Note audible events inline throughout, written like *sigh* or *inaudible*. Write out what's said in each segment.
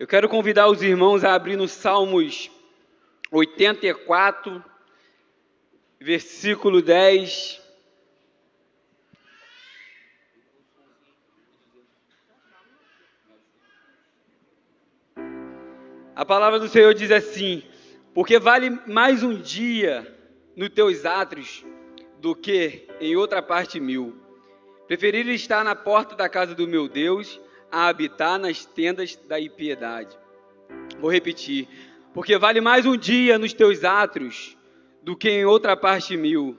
Eu quero convidar os irmãos a abrir no Salmos 84, versículo 10. A palavra do Senhor diz assim: Porque vale mais um dia nos teus átrios do que em outra parte mil. Preferir estar na porta da casa do meu Deus a habitar nas tendas da impiedade. Vou repetir. Porque vale mais um dia nos teus átrios do que em outra parte mil.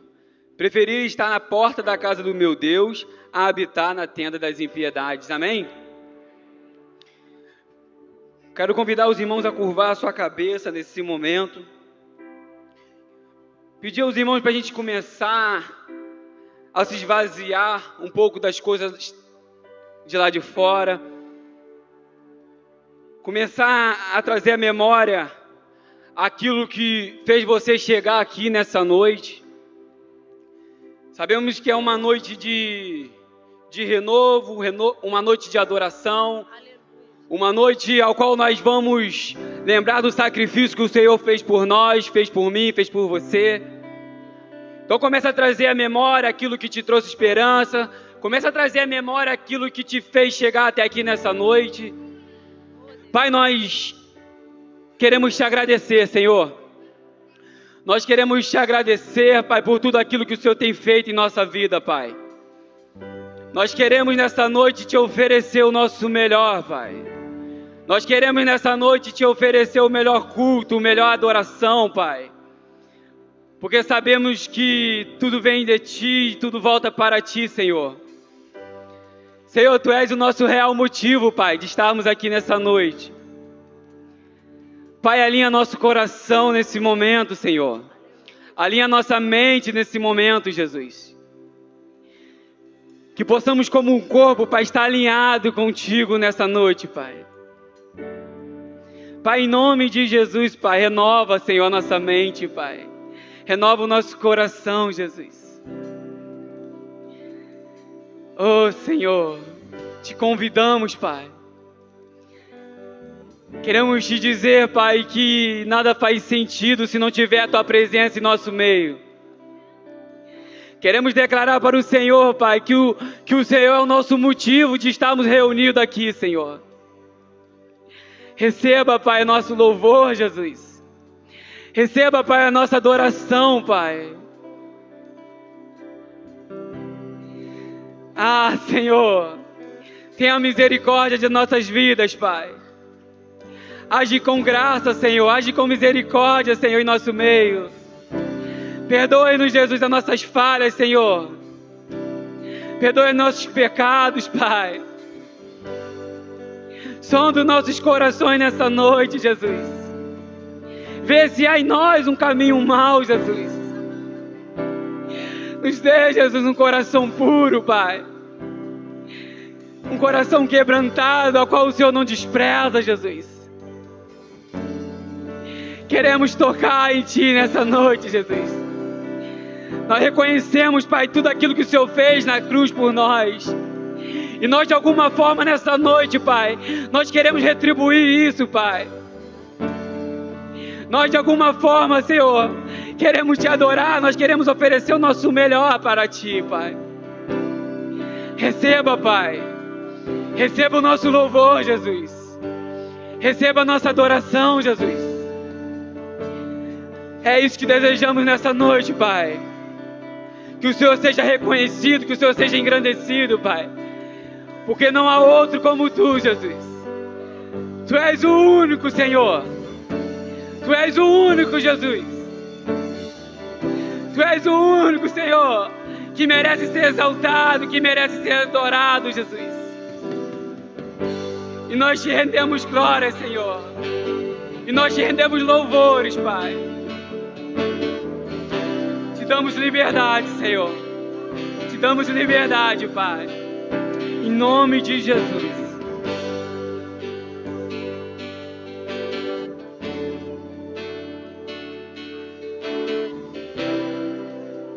Preferir estar na porta da casa do meu Deus a habitar na tenda das impiedades. Amém? Quero convidar os irmãos a curvar a sua cabeça nesse momento. Pedir aos irmãos para a gente começar a se esvaziar um pouco das coisas de lá de fora, começar a trazer à memória aquilo que fez você chegar aqui nessa noite. Sabemos que é uma noite de, de renovo, uma noite de adoração, uma noite ao qual nós vamos lembrar do sacrifício que o Senhor fez por nós, fez por mim, fez por você. Então começa a trazer à memória aquilo que te trouxe esperança, Começa a trazer à memória aquilo que te fez chegar até aqui nessa noite. Pai, nós queremos te agradecer, Senhor. Nós queremos te agradecer, Pai, por tudo aquilo que o Senhor tem feito em nossa vida, Pai. Nós queremos nessa noite te oferecer o nosso melhor, Pai. Nós queremos nessa noite te oferecer o melhor culto, a melhor adoração, Pai. Porque sabemos que tudo vem de ti tudo volta para ti, Senhor. Senhor, tu és o nosso real motivo, Pai, de estarmos aqui nessa noite. Pai, alinha nosso coração nesse momento, Senhor. Alinha nossa mente nesse momento, Jesus. Que possamos, como um corpo, Pai, estar alinhado contigo nessa noite, Pai. Pai, em nome de Jesus, Pai, renova, Senhor, nossa mente, Pai. Renova o nosso coração, Jesus. Oh Senhor, te convidamos, Pai. Queremos te dizer, Pai, que nada faz sentido se não tiver a tua presença em nosso meio. Queremos declarar para o Senhor, Pai, que o, que o Senhor é o nosso motivo de estarmos reunidos aqui, Senhor. Receba, Pai, nosso louvor, Jesus. Receba, Pai, a nossa adoração, Pai. Ah, Senhor, tenha misericórdia de nossas vidas, Pai. Age com graça, Senhor. Age com misericórdia, Senhor, em nosso meio. Perdoe-nos, Jesus, as nossas falhas, Senhor. Perdoe nossos pecados, Pai. Sonda nossos corações nessa noite, Jesus. Vê se há em nós um caminho mau, Jesus. Nos dê, Jesus, um coração puro, Pai. Um coração quebrantado, ao qual o Senhor não despreza, Jesus. Queremos tocar em Ti nessa noite, Jesus. Nós reconhecemos, Pai, tudo aquilo que o Senhor fez na cruz por nós. E nós, de alguma forma, nessa noite, Pai, nós queremos retribuir isso, Pai. Nós, de alguma forma, Senhor, queremos te adorar, nós queremos oferecer o nosso melhor para ti, Pai. Receba, Pai. Receba o nosso louvor, Jesus. Receba a nossa adoração, Jesus. É isso que desejamos nessa noite, Pai. Que o Senhor seja reconhecido, que o Senhor seja engrandecido, Pai. Porque não há outro como tu, Jesus. Tu és o único, Senhor. Tu és o único, Jesus. Tu és o único, Senhor, que merece ser exaltado, que merece ser adorado, Jesus. E nós te rendemos glória, Senhor. E nós te rendemos louvores, Pai. Te damos liberdade, Senhor. Te damos liberdade, Pai. Em nome de Jesus.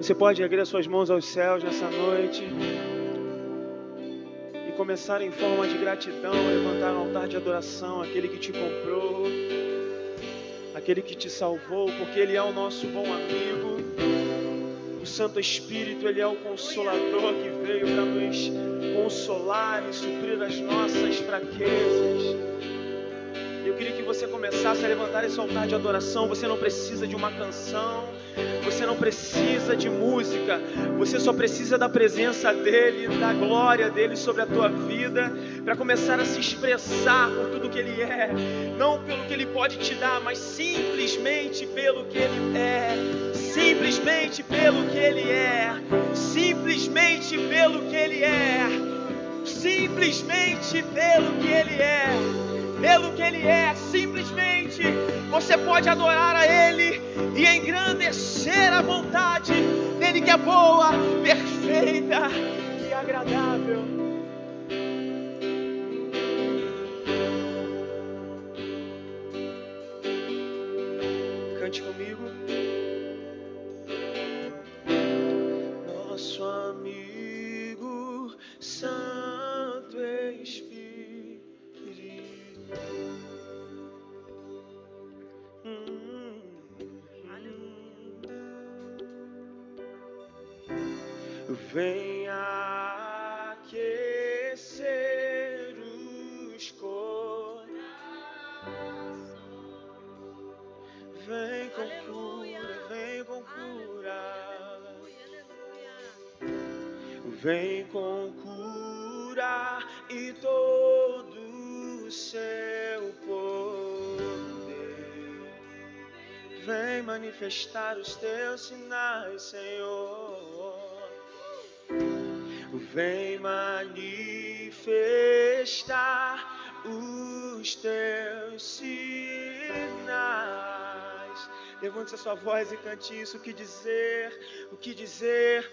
Você pode erguer as suas mãos aos céus nessa noite começar em forma de gratidão, levantar um altar de adoração, aquele que te comprou, aquele que te salvou, porque Ele é o nosso bom amigo. O Santo Espírito, Ele é o consolador que veio para nos consolar e suprir as nossas fraquezas. Eu queria que você começasse a levantar esse altar de adoração. Você não precisa de uma canção, você não precisa de música, você só precisa da presença dEle, da glória dEle sobre a tua vida, para começar a se expressar por tudo que Ele é, não pelo que Ele pode te dar, mas simplesmente pelo que Ele é, simplesmente pelo que Ele é, simplesmente pelo que Ele é, simplesmente pelo que Ele é pelo que Ele é, simplesmente você pode adorar a Ele e engrandecer a vontade dele que é boa, perfeita e agradável. Cante comigo. Nosso amigo Santo Espírito. Venha aquecer os corações. Vem com cura, vem com cura. Vem com cura e todo o seu poder. Vem manifestar os teus sinais, Senhor vem manifestar os teus sinais. Levante a sua voz e cante isso. O que dizer? O que dizer?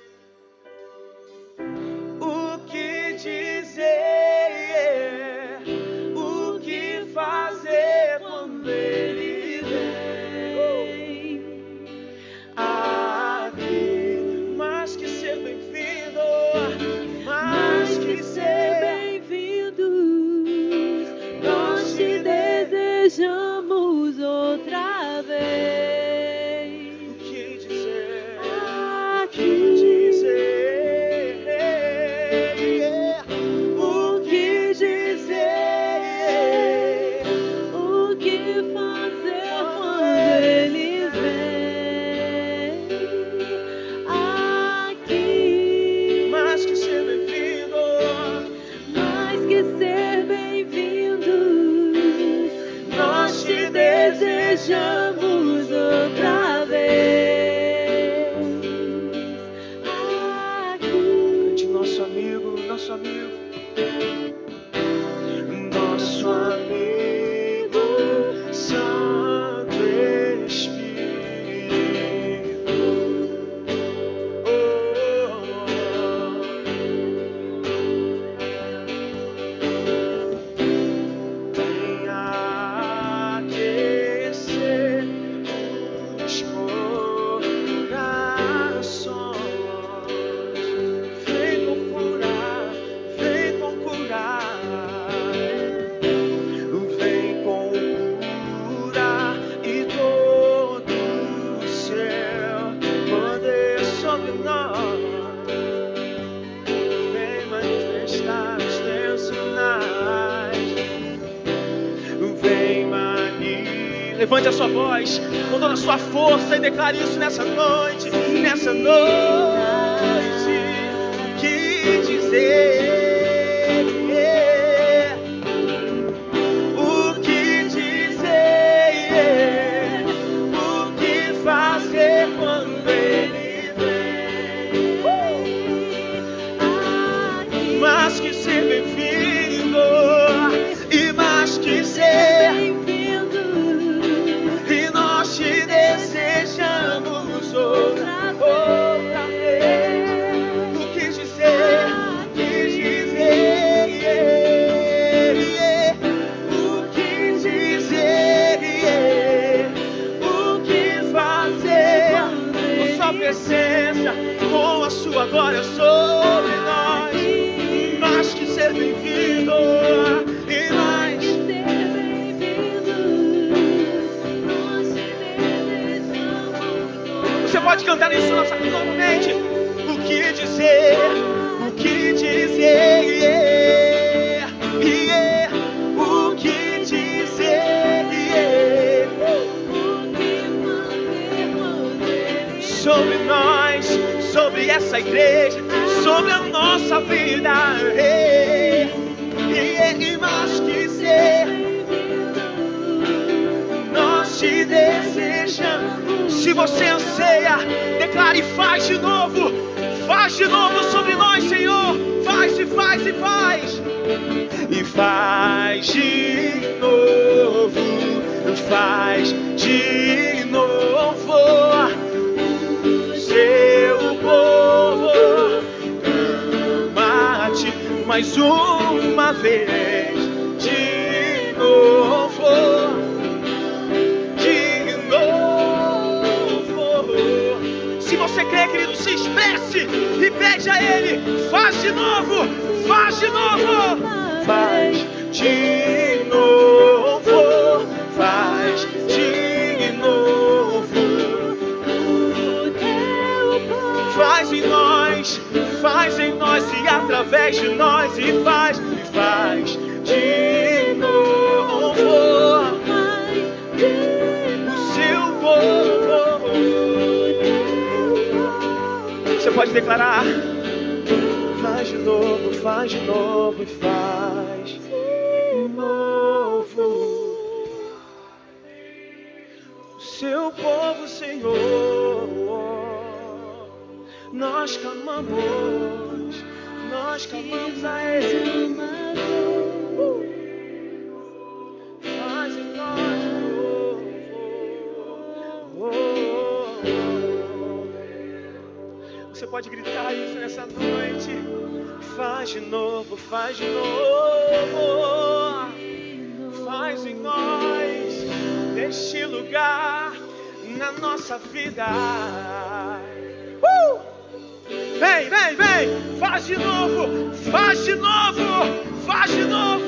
Levante a sua voz com toda a sua força e declare isso nessa noite. Nessa noite. nós clamamos a Ele. Faz em nós oh, oh, oh. Você pode gritar isso nessa noite. Faz de novo, faz de novo. Faz em nós, neste lugar, na nossa vida. Uh! Vem, vem, vem, faz de novo, faz de novo, faz de novo.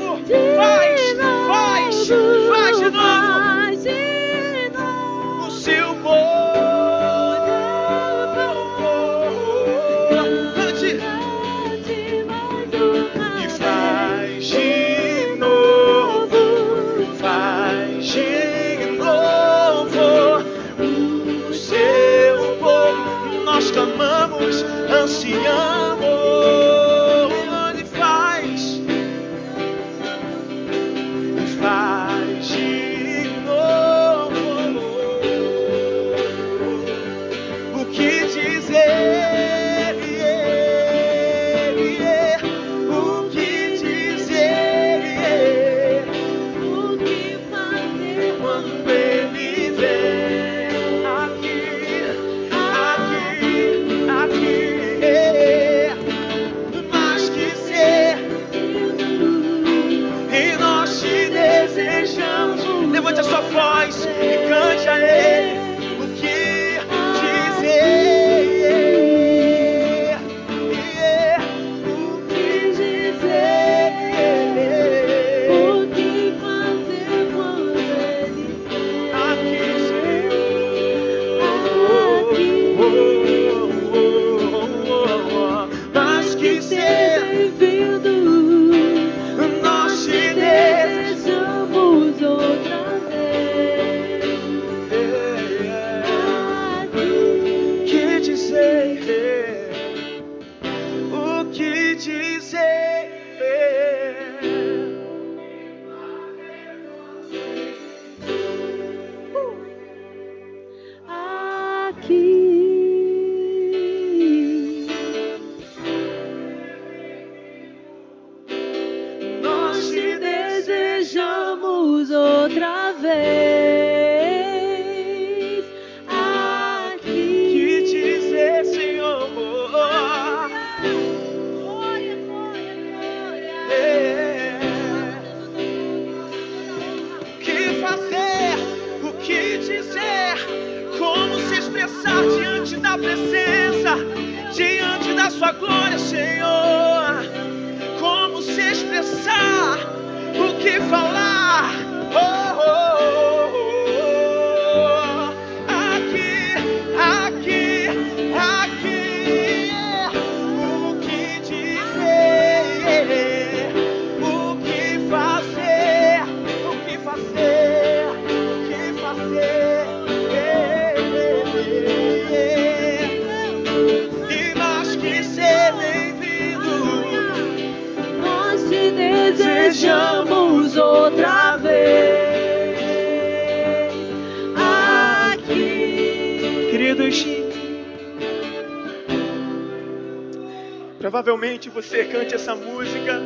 Provavelmente você cante essa música,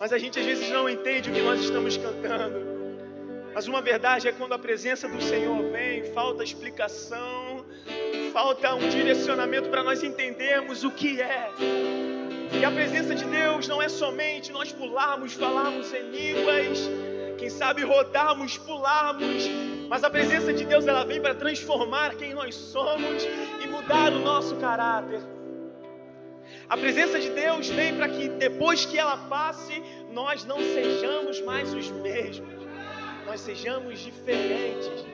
mas a gente às vezes não entende o que nós estamos cantando. Mas uma verdade é quando a presença do Senhor vem, falta explicação, falta um direcionamento para nós entendermos o que é. E a presença de Deus não é somente nós pularmos, falarmos em línguas, quem sabe rodarmos, pularmos, mas a presença de Deus ela vem para transformar quem nós somos e mudar o nosso caráter. A presença de Deus vem para que depois que ela passe, nós não sejamos mais os mesmos, nós sejamos diferentes.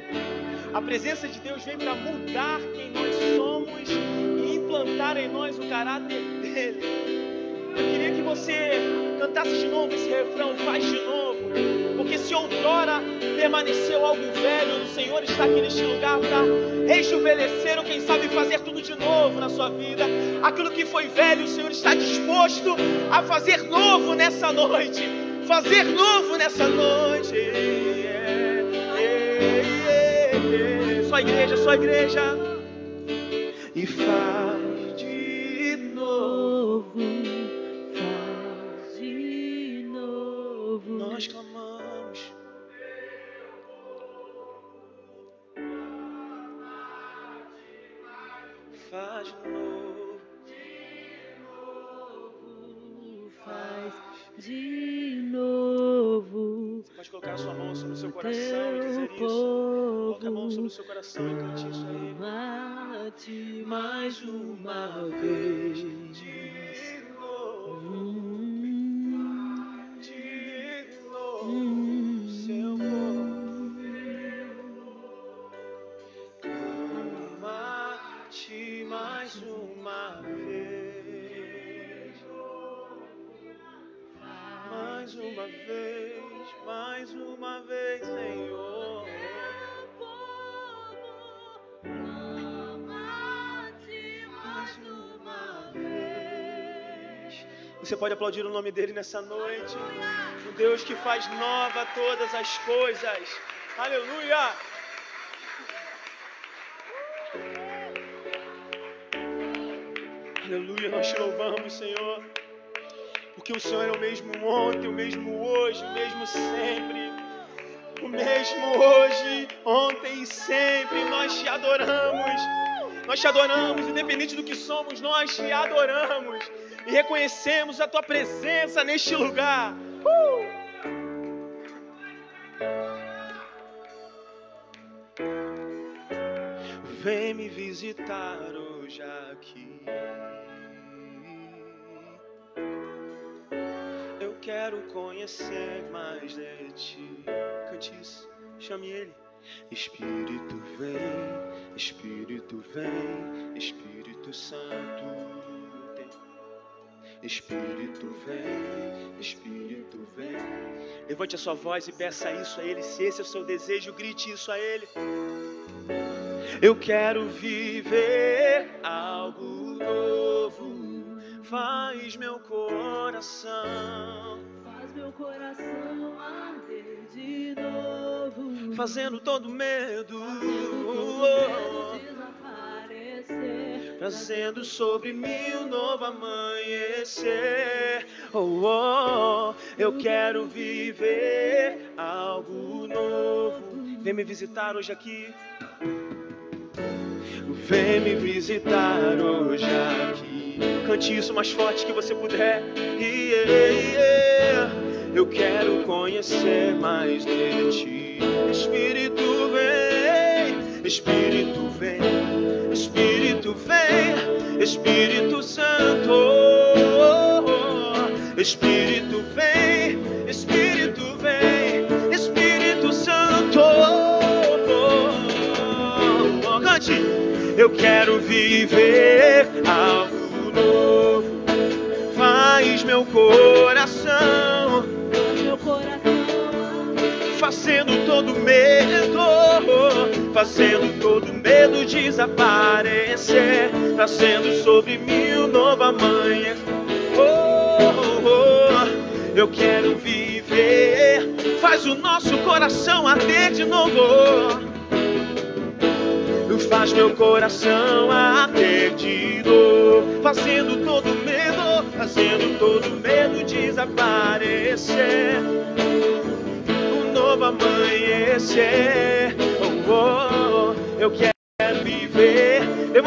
A presença de Deus vem para mudar quem nós somos e implantar em nós o caráter dele. Eu queria que você cantasse de novo esse refrão, faz de novo. Porque se outrora permaneceu algo velho, o Senhor está aqui neste lugar para rejuvenescer ou quem sabe fazer tudo de novo na sua vida. Aquilo que foi velho, o Senhor está disposto a fazer novo nessa noite. Fazer novo nessa noite. Só a igreja, só a igreja. E faz seu coração e dizer isso. Coloque a mão sobre o seu coração e cante isso a Ele. Mate mais uma vez. Pode aplaudir o nome dele nessa noite. O Deus que faz nova todas as coisas. Aleluia! Aleluia, nós te louvamos, Senhor. Porque o Senhor é o mesmo ontem, o mesmo hoje, o mesmo sempre. O mesmo hoje, ontem e sempre. Nós te adoramos. Nós te adoramos, independente do que somos, nós te adoramos. E reconhecemos a tua presença neste lugar. Uh! Vem me visitar hoje aqui. Eu quero conhecer mais de ti. Cante isso, chame ele. Espírito vem, Espírito vem, Espírito Santo. Espírito vem, Espírito vem. Levante a sua voz e peça isso a Ele. Se esse é o seu desejo, grite isso a Ele. Eu quero viver algo novo. Faz meu coração. Faz meu coração arder de novo. Fazendo todo medo. Fazendo todo medo desaparecer. Trazendo sobre mim um novo amanhecer. Oh, oh, eu quero viver algo novo. Vem me visitar hoje aqui. Vem me visitar hoje aqui. Cante isso mais forte que você puder. Yeah, yeah. Eu quero conhecer mais de ti. Espírito vem, Espírito Espírito Santo. Espírito vem, Espírito vem, Espírito Santo. Cante. Eu quero viver algo novo. Faz meu coração, Meu coração fazendo todo medo, fazendo todo medo desaparecer, trazendo sobre mim um novo amanhã. Oh, oh, oh. Eu quero viver, faz o nosso coração arder de novo. Faz meu coração arder de dor, fazendo todo medo, fazendo todo medo desaparecer. Um novo amanhecer, oh, oh, oh. eu quero viver.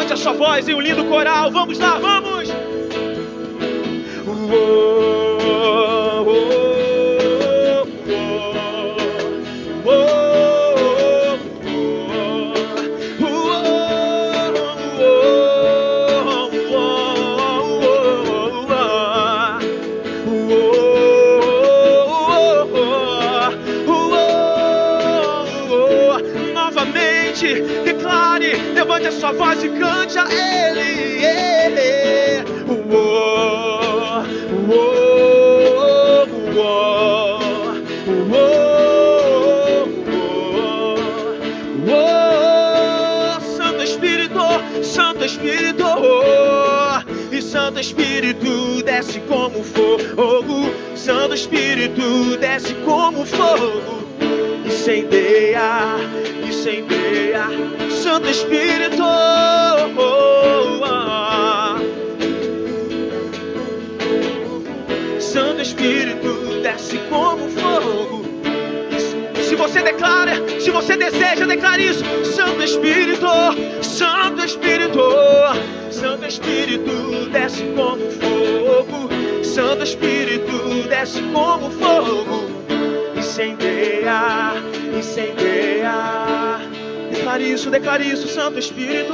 Levante a sua voz em um lindo coral, vamos lá, vamos! Oh, sua voz e cante a Ele. Ele. Uou, uou, uou, uou, uou, uou. Santo Espírito, Santo Espírito, e Santo Espírito desce como fogo, Santo Espírito desce como fogo, incendeia, incendeia, Santo Espírito. Santo Espírito desce como fogo. Se você declara, se você deseja, declare isso. Santo Espírito, Santo Espírito, Santo Espírito desce como fogo. Santo Espírito desce como fogo. Incendeia, incendeia. Declare isso, declare isso, Santo Espírito,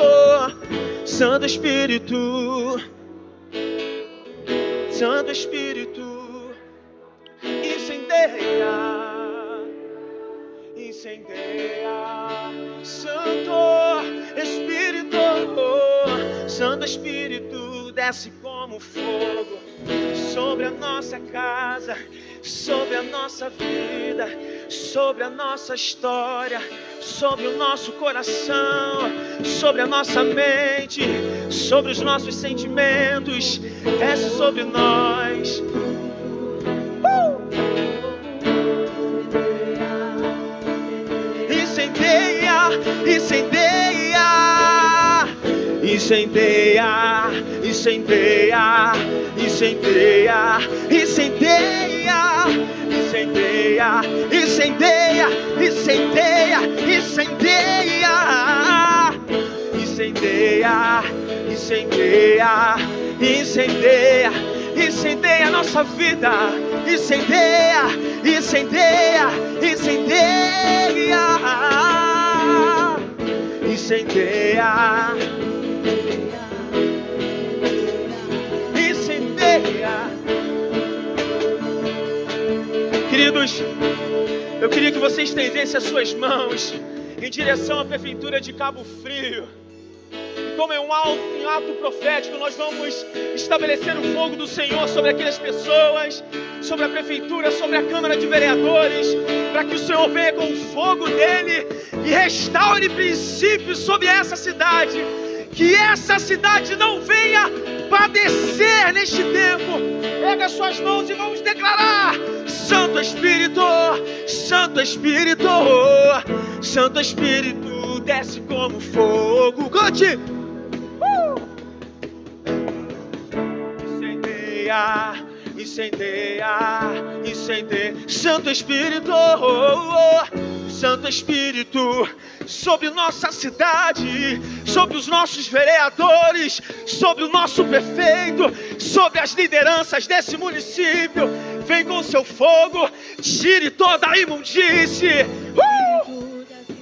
Santo Espírito, Santo Espírito, incendeia incendeia. Santo Espírito, Santo Espírito, desce como fogo sobre a nossa casa, sobre a nossa vida, sobre a nossa história, sobre o nosso coração, sobre a nossa mente, sobre os nossos sentimentos. Desce sobre nós. incendeia, incendeia, incendeia, incendeia, incendeia, incendeia, incendeia, incendeia, incendeia, incendeia, incendeia, incendeia, incendeia, incendeia a nossa vida, incendeia, incendeia, incendeia, incendeia, incendeia. Queridos, eu queria que você estendesse as suas mãos em direção à prefeitura de Cabo Frio. E como é um ato, um ato profético, nós vamos estabelecer o fogo do Senhor sobre aquelas pessoas, sobre a prefeitura, sobre a Câmara de Vereadores, para que o Senhor venha com o fogo dele e restaure princípios sobre essa cidade. Que essa cidade não venha padecer neste tempo. Pega as suas mãos e vamos declarar: Santo Espírito, Santo Espírito, Santo Espírito, desce como fogo. Cante! Incendeia, incendeia, incendeia. Santo Espírito, Santo Espírito, sobre nossa cidade, sobre os nossos vereadores, sobre o nosso prefeito, sobre as lideranças desse município. Vem com seu fogo, tire toda a imundície. Uh!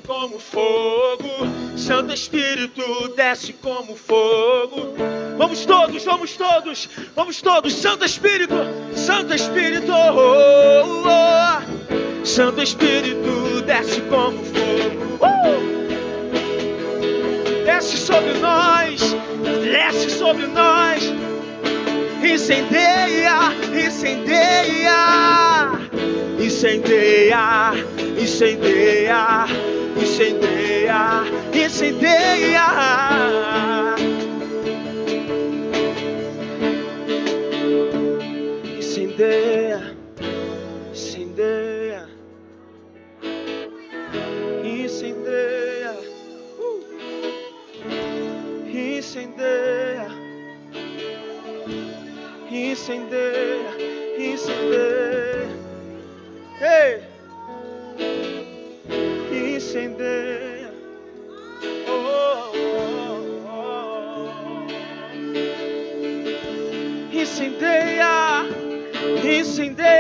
Como fogo, Santo Espírito desce como fogo. Vamos todos, vamos todos, vamos todos. Santo Espírito, Santo Espírito, oh, oh, oh. Santo Espírito, desce como fogo. Uh! Desce sobre nós, desce sobre nós. Incendeia, incendeia, incendeia, incendeia, incendeia, incendeia. incendeia, incendeia, incendeia, ei, incendeia. Oh, oh, oh. Incendeia incendeia.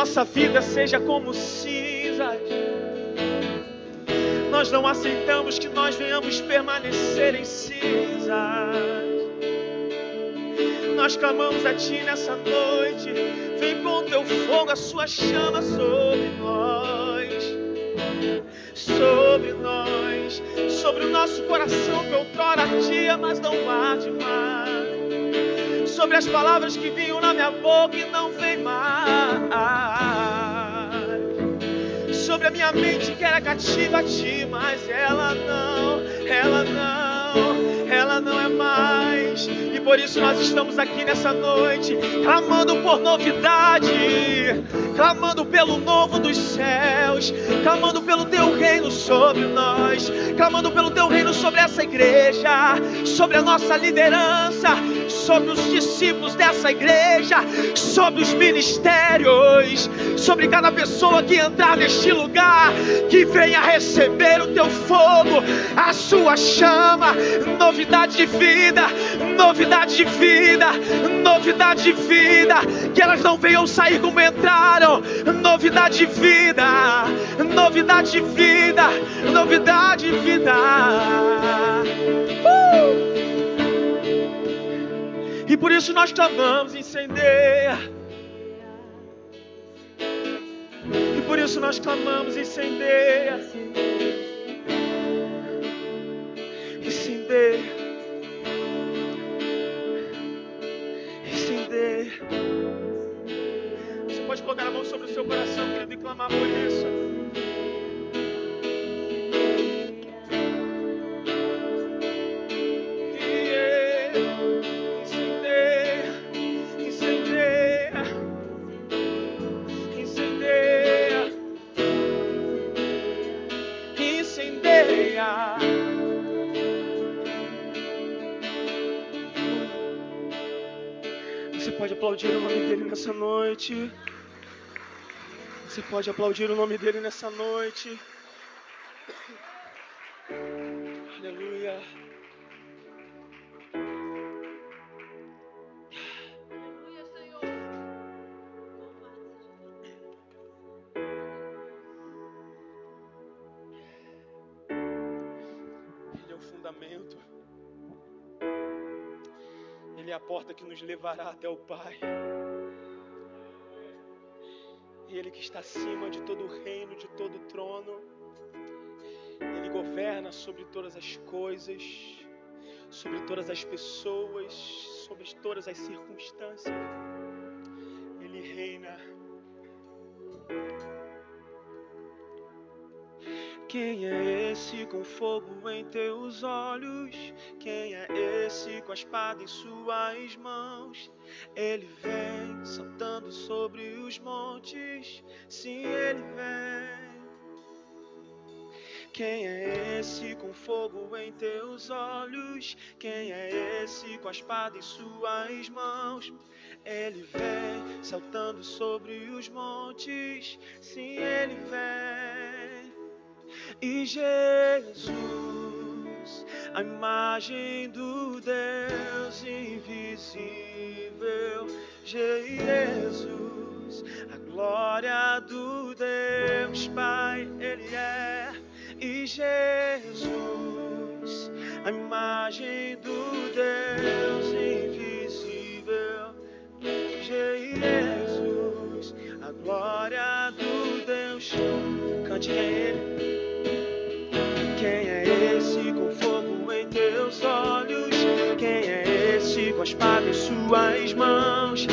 Nossa vida seja como cinzas. Nós não aceitamos que nós venhamos permanecer em cinzas nós clamamos a Ti nessa noite. Vem com Teu fogo, a Sua chama sobre nós. Sobre nós, sobre o nosso coração que outrora ardia, mas não arde mais. Sobre as palavras que vinham na minha boca e não vem mais. Sobre a minha mente que era cativa a Ti, mas ela não, ela não, ela não é mais por isso nós estamos aqui nessa noite, clamando por novidade, clamando pelo novo dos céus, clamando pelo teu reino sobre nós, clamando pelo teu reino sobre essa igreja, sobre a nossa liderança, sobre os discípulos dessa igreja, sobre os ministérios, sobre cada pessoa que entrar neste lugar, que venha receber o teu fogo, a sua chama, novidade de vida, novidade de vida, novidade de vida, que elas não venham sair como entraram, novidade de vida, novidade de vida, novidade de vida. Uh! E por isso nós clamamos, incendeia. E por isso nós clamamos, incendeia. Incendeia. Colocar a mão sobre o seu coração, querido, e clamar por isso. aplaudir o nome dele nessa noite. Você pode aplaudir o nome dele nessa noite. Aleluia. Ele é o fundamento. Ele é a porta que nos levará até o Pai. Que está acima de todo o reino, de todo o trono. Ele governa sobre todas as coisas, sobre todas as pessoas, sobre todas as circunstâncias. Quem é esse com fogo em teus olhos? Quem é esse com a espada em suas mãos? Ele vem saltando sobre os montes. Sim, ele vem. Quem é esse com fogo em teus olhos? Quem é esse com a espada em suas mãos? Ele vem saltando sobre os montes. Sim, ele vem. E Jesus a imagem do Deus invisível, Jesus, a glória do Deus Pai, Ele é, e Jesus, a imagem do Deus invisível, Jesus, a glória do Deus, cante quem Ele. Com a espada em suas mãos?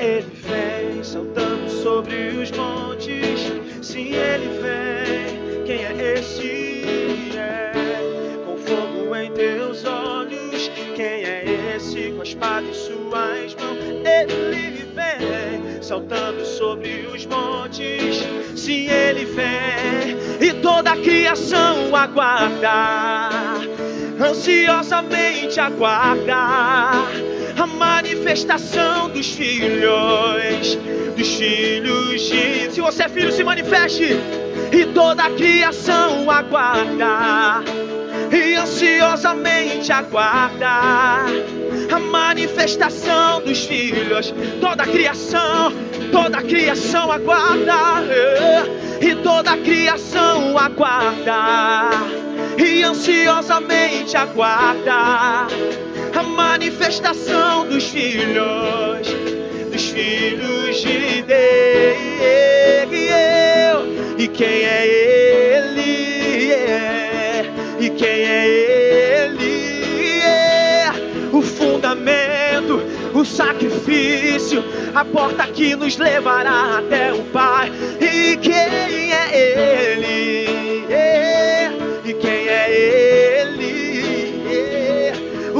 Ele vem saltando sobre os montes. Sim, ele vem. Quem é esse? É, com fogo em teus olhos. Quem é esse com a espada em suas mãos? Ele vem saltando sobre os montes. Sim, ele vem e toda a criação aguarda, ansiosamente aguarda manifestação dos filhos, dos filhos de. Se você é filho, se manifeste e toda a criação aguarda e ansiosamente aguarda a manifestação dos filhos. Toda a criação, toda a criação aguarda e toda a criação aguarda e ansiosamente aguarda a manifestação dos filhos, dos filhos de Deus. E quem é Ele? É. E quem é Ele? É. O fundamento, o sacrifício, a porta que nos levará até o Pai. E quem é Ele?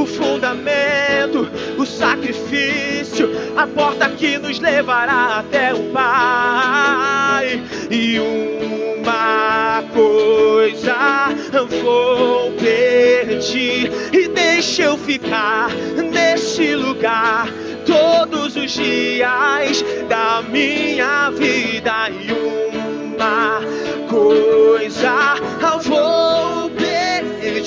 O fundamento, o sacrifício, a porta que nos levará até o Pai. E uma coisa vou pedir e deixa eu ficar nesse lugar todos os dias da minha vida. E uma coisa vou pedir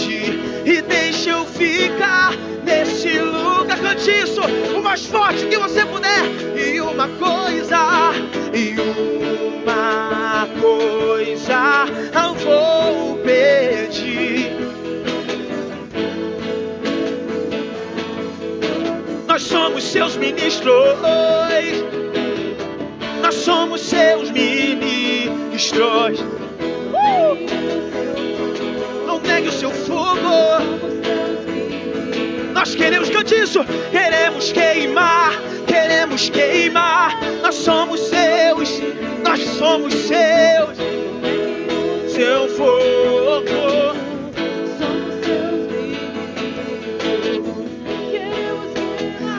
e deixa eu ficar nesse lugar. Cante isso o mais forte que você puder. E uma coisa, e uma coisa vou pedir. Nós somos seus ministros. Nós somos seus ministros. Uh! Não negue o seu fogo. Nós queremos, cante isso. Queremos queimar, queremos queimar. Nós somos seus, nós somos seus. Seu fogo.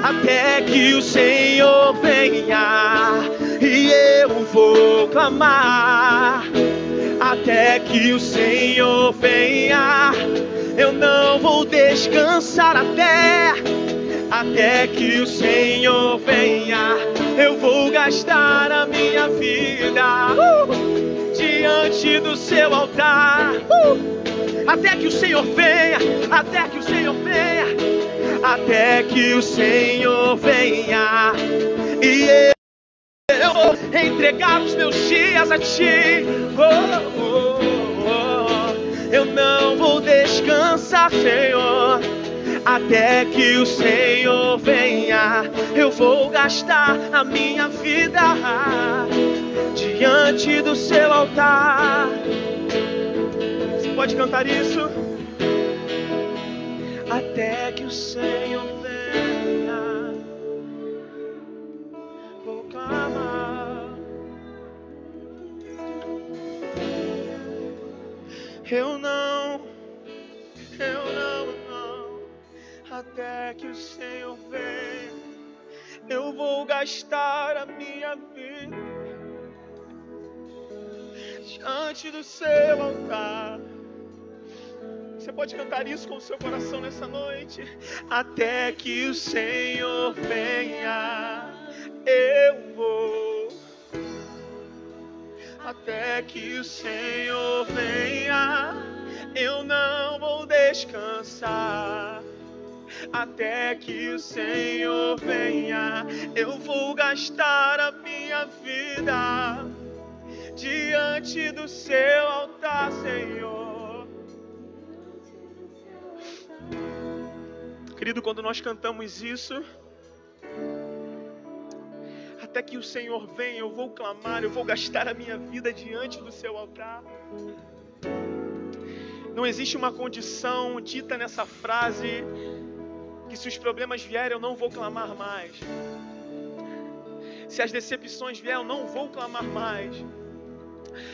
Até que o Senhor venha e eu vou clamar. Até que o Senhor venha, eu não vou descansar até. Até que o Senhor venha, eu vou gastar a minha vida uh, diante do seu altar. Uh, até que o Senhor venha, até que o Senhor venha, até que o Senhor venha e entregar os meus dias a ti. Oh, oh, oh. Eu não vou descansar, Senhor, até que o Senhor venha. Eu vou gastar a minha vida diante do seu altar. Você pode cantar isso? Até que o Senhor venha, Eu não, eu não, não. Até que o Senhor venha, eu vou gastar a minha vida diante do seu altar. Você pode cantar isso com o seu coração nessa noite. Até que o Senhor venha, eu vou. Até que o Senhor venha, eu não vou descansar até que o Senhor venha. Eu vou gastar a minha vida diante do seu altar, Senhor. Querido, quando nós cantamos isso, até que o Senhor venha, eu vou clamar, eu vou gastar a minha vida diante do seu altar. Não existe uma condição dita nessa frase que se os problemas vierem eu não vou clamar mais. Se as decepções vierem eu não vou clamar mais.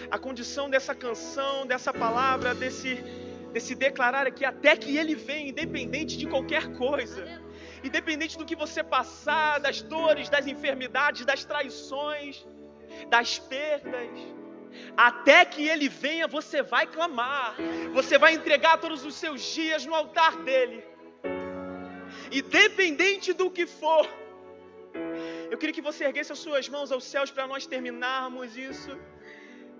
A condição dessa canção, dessa palavra, desse desse declarar aqui até que ele venha, independente de qualquer coisa. Independente do que você passar, das dores, das enfermidades, das traições, das perdas, até que ele venha, você vai clamar. Você vai entregar todos os seus dias no altar dele. Independente do que for. Eu queria que você erguesse as suas mãos aos céus para nós terminarmos isso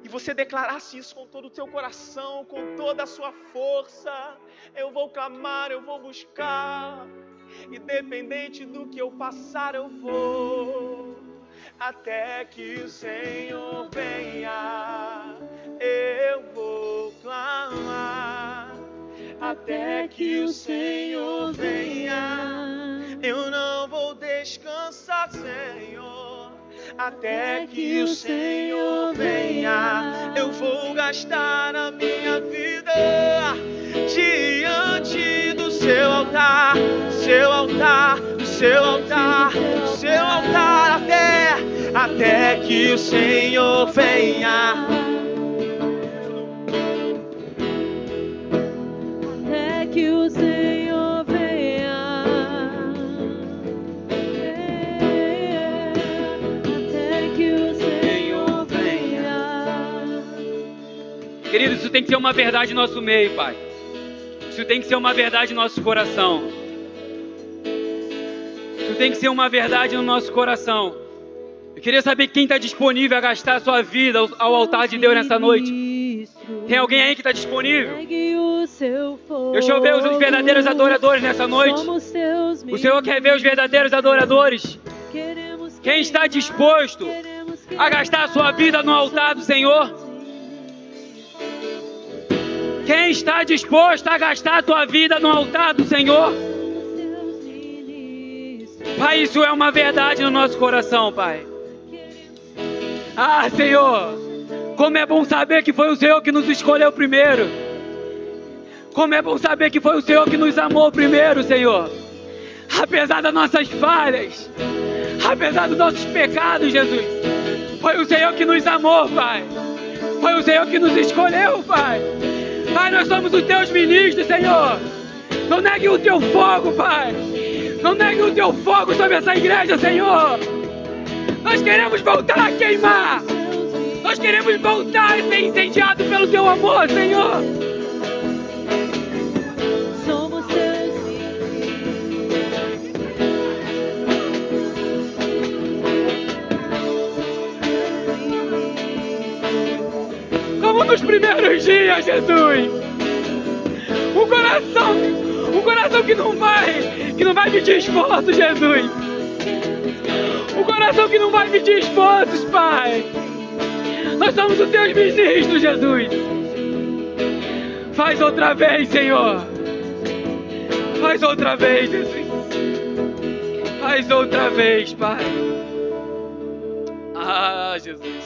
e você declarasse isso com todo o teu coração, com toda a sua força, eu vou clamar, eu vou buscar, independente do que eu passar, eu vou, até que o Senhor venha, eu vou clamar, até que o Senhor venha, eu não vou descansar, Senhor até que o Senhor venha. Eu vou gastar a minha vida do seu altar, seu altar, seu altar, seu altar até até que o Senhor venha. Querido, isso tem que ser uma verdade no nosso meio, Pai. Isso tem que ser uma verdade no nosso coração. Isso tem que ser uma verdade no nosso coração. Eu queria saber quem está disponível a gastar a sua vida ao altar de Deus nessa noite. Tem alguém aí que está disponível? Deixa eu ver os verdadeiros adoradores nessa noite. O Senhor quer ver os verdadeiros adoradores. Quem está disposto a gastar a sua vida no altar do Senhor? Quem está disposto a gastar a tua vida no altar do Senhor? Pai, isso é uma verdade no nosso coração, Pai. Ah, Senhor, como é bom saber que foi o Senhor que nos escolheu primeiro. Como é bom saber que foi o Senhor que nos amou primeiro, Senhor. Apesar das nossas falhas, apesar dos nossos pecados, Jesus, foi o Senhor que nos amou, Pai. Foi o Senhor que nos escolheu, Pai. Pai, nós somos os teus ministros, Senhor. Não negue o teu fogo, Pai. Não negue o teu fogo sobre essa igreja, Senhor. Nós queremos voltar a queimar. Nós queremos voltar a ser incendiados pelo teu amor, Senhor. Nos primeiros dias, Jesus. Um coração, um coração que não vai, que não vai pedir esforço, Jesus. Um coração que não vai pedir esforços, Pai. Nós somos os teus ministros, Jesus. Faz outra vez, Senhor. Faz outra vez, Jesus. Faz outra vez, Pai. Ah, Jesus.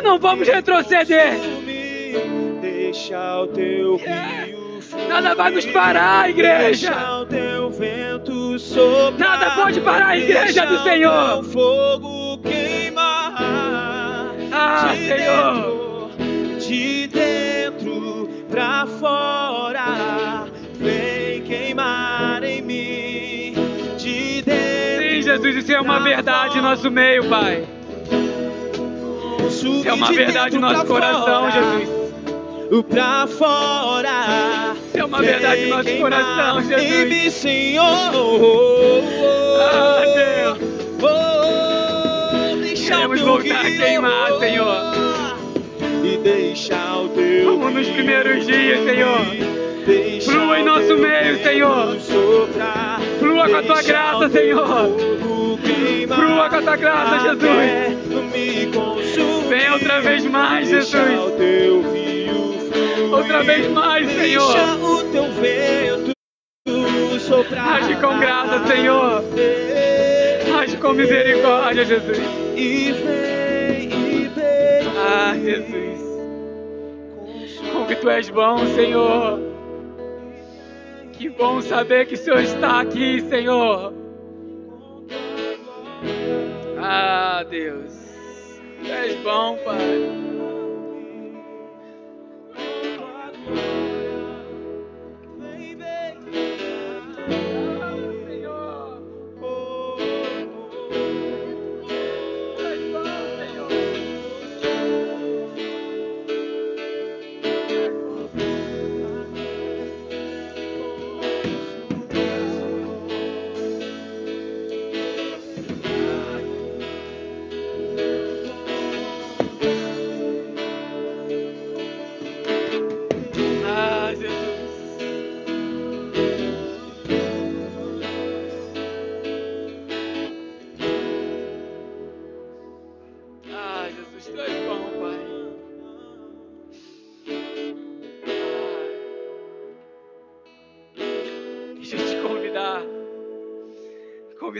Nós não vamos retroceder. Deixa o teu rio Nada vai nos parar, igreja. Nada pode parar a igreja do Senhor. Fogo queimar. Ah, Senhor. De dentro pra fora, vem queimar em mim. De dentro Jesus, isso é uma verdade em nosso meio, Pai. Isso é uma verdade em nosso coração, Jesus. Pra fora. É uma verdade em nosso coração, Jesus. Em mim, Senhor. Ah, Deus. Oh, deixa Queremos voltar a queimar, Senhor. E deixa o teu Como nos primeiros dias, Senhor. Deixa Flua em nosso meio, Senhor. soprar. Flua com a tua graça, Senhor. Flua com a tua graça, até me consumir. Vem outra vez mais, Jesus. Outra vez mais, Senhor. Deixa o teu vento soprar. Age com graça, Senhor. Age com misericórdia, Jesus. E vem, e vem. Ah, Jesus. Como que tu és bom, Senhor. Que bom saber que o Senhor está aqui, Senhor. Ah, Deus. Tu és bom, Pai.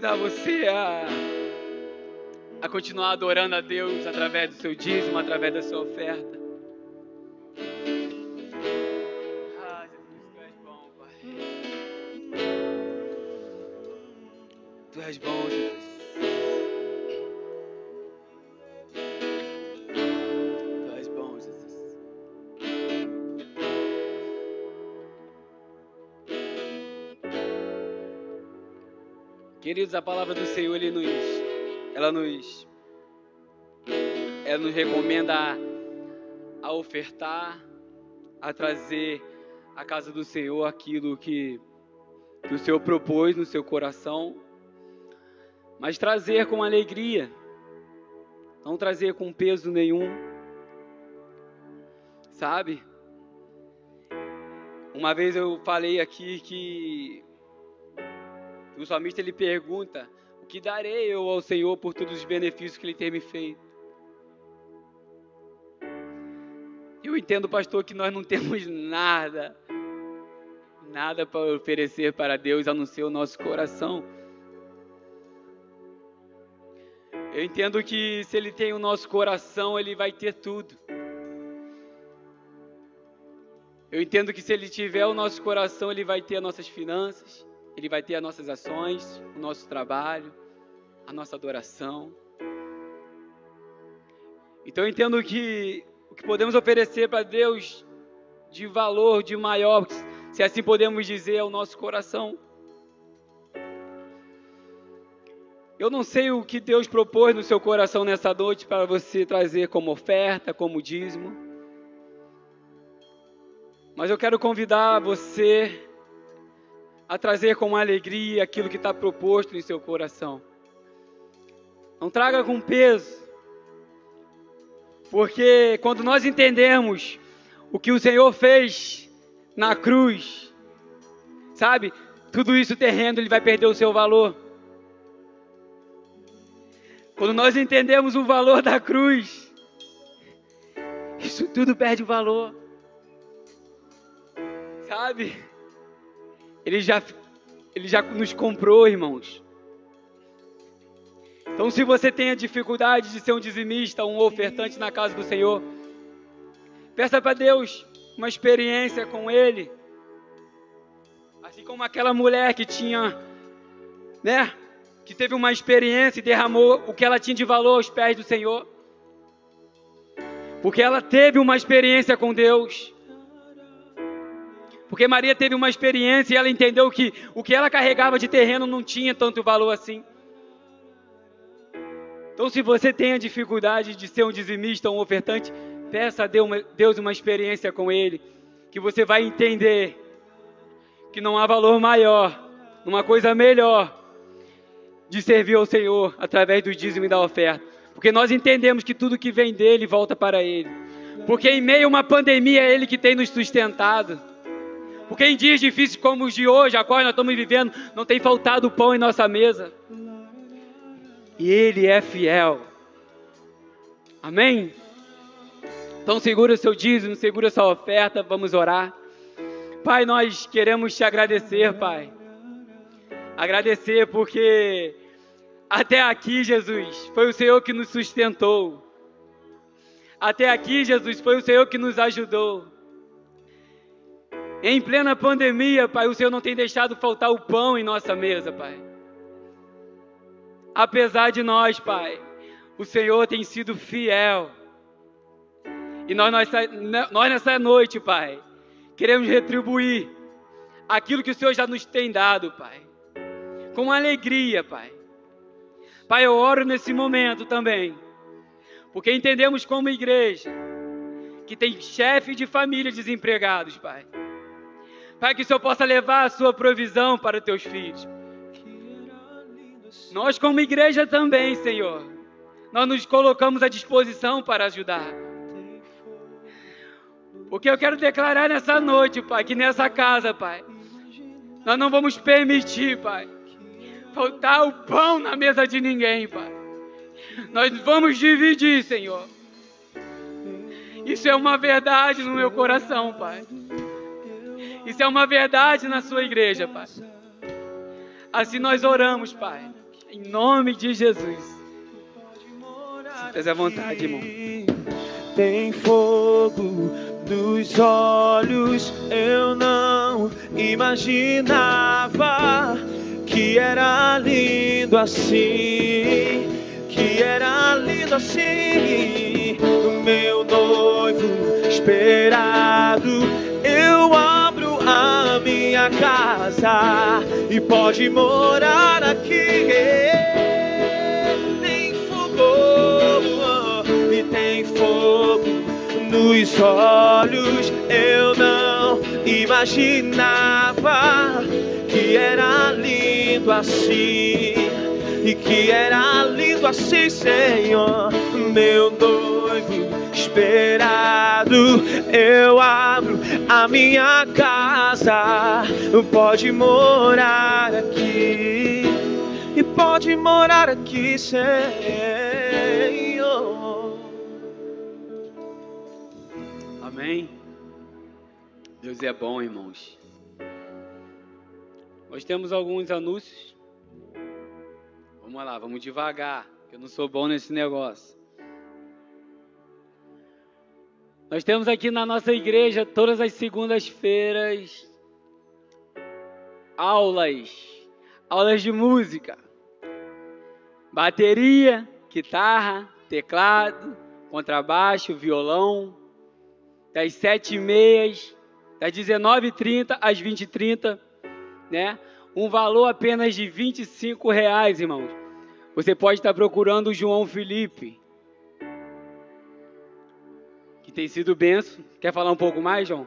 Convidar você a, a continuar adorando a Deus através do seu dízimo, através da sua oferta. Queridos, a palavra do Senhor, ele nos, ela nos, ela nos recomenda a, a ofertar, a trazer à casa do Senhor aquilo que, que o Senhor propôs no seu coração, mas trazer com alegria, não trazer com peso nenhum, sabe? Uma vez eu falei aqui que o salmista ele pergunta: O que darei eu ao Senhor por todos os benefícios que Ele tem me feito? Eu entendo, pastor, que nós não *laughs* temos nada, nada para oferecer para Deus a não ser o nosso coração. Eu entendo que se Ele tem o nosso coração, Ele vai ter tudo. Eu entendo que se Ele tiver o nosso coração, Ele vai ter as nossas finanças, Ele vai ter as nossas ações, o nosso trabalho, a nossa adoração. Então eu entendo que o que podemos oferecer para Deus de valor, de maior, se assim podemos dizer, é o nosso coração. Eu não sei o que Deus propôs no seu coração nessa noite para você trazer como oferta, como dízimo. Mas eu quero convidar você a trazer com alegria aquilo que está proposto em seu coração. Não traga com peso, porque quando nós entendemos o que o Senhor fez na cruz, sabe, tudo isso terreno ele vai perder o seu valor. Quando nós entendemos o valor da cruz, isso tudo perde o valor. Sabe? Ele já, ele já nos comprou, irmãos. Então, se você tem a dificuldade de ser um dizimista, um ofertante na casa do Senhor, peça para Deus uma experiência com Ele. Assim como aquela mulher que tinha, né? Que teve uma experiência e derramou o que ela tinha de valor aos pés do Senhor. Porque ela teve uma experiência com Deus. Porque Maria teve uma experiência e ela entendeu que o que ela carregava de terreno não tinha tanto valor assim. Então, se você tem a dificuldade de ser um dizimista, um ofertante, peça a Deus uma experiência com Ele, que você vai entender que não há valor maior, uma coisa melhor de servir ao Senhor através do dízimo e da oferta. Porque nós entendemos que tudo que vem dele volta para Ele. Porque em meio a uma pandemia é Ele que tem nos sustentado. Porque em dias difíceis como os de hoje, a qual nós estamos vivendo, não tem faltado pão em nossa mesa. E Ele é fiel. Amém? Então segura o seu dízimo, segura a sua oferta, vamos orar. Pai, nós queremos te agradecer, Pai. Agradecer porque até aqui, Jesus, foi o Senhor que nos sustentou. Até aqui, Jesus, foi o Senhor que nos ajudou. Em plena pandemia, Pai, o Senhor não tem deixado faltar o pão em nossa mesa, Pai. Apesar de nós, Pai, o Senhor tem sido fiel. E nós, nós, nós nessa noite, Pai, queremos retribuir aquilo que o Senhor já nos tem dado, Pai. Com alegria, Pai. Pai, eu oro nesse momento também porque entendemos como igreja que tem chefe de família desempregados, Pai. Pai, que o Senhor possa levar a sua provisão para os teus filhos. Nós, como igreja também, Senhor, nós nos colocamos à disposição para ajudar. Porque eu quero declarar nessa noite, Pai, que nessa casa, Pai, nós não vamos permitir, Pai, faltar o pão na mesa de ninguém, Pai. Nós vamos dividir, Senhor. Isso é uma verdade no meu coração, Pai. Isso é uma verdade na sua igreja, Pai. Assim nós oramos, Pai. Em nome de Jesus. Se à vontade, irmão. Tem fogo nos olhos, eu não imaginava que era lindo assim que era lindo assim. O meu noivo esperado, eu abro a minha casa e pode morar aqui. Tem fogo e tem fogo nos olhos. Eu não imaginava que era lindo assim e que era lindo assim, Senhor, meu noivo esperado. Eu abro a minha casa, pode morar aqui e pode morar aqui, Senhor. Amém. Deus é bom, irmãos. Nós temos alguns anúncios. Vamos lá, vamos devagar, que eu não sou bom nesse negócio. Nós temos aqui na nossa igreja, todas as segundas-feiras, aulas, aulas de música, bateria, guitarra, teclado, contrabaixo, violão, das sete e meias, das 19h30 às 20h30, né? Um valor apenas de 25 reais, irmãos. Você pode estar procurando o João Felipe, que tem sido benção. Quer falar um pouco mais, João?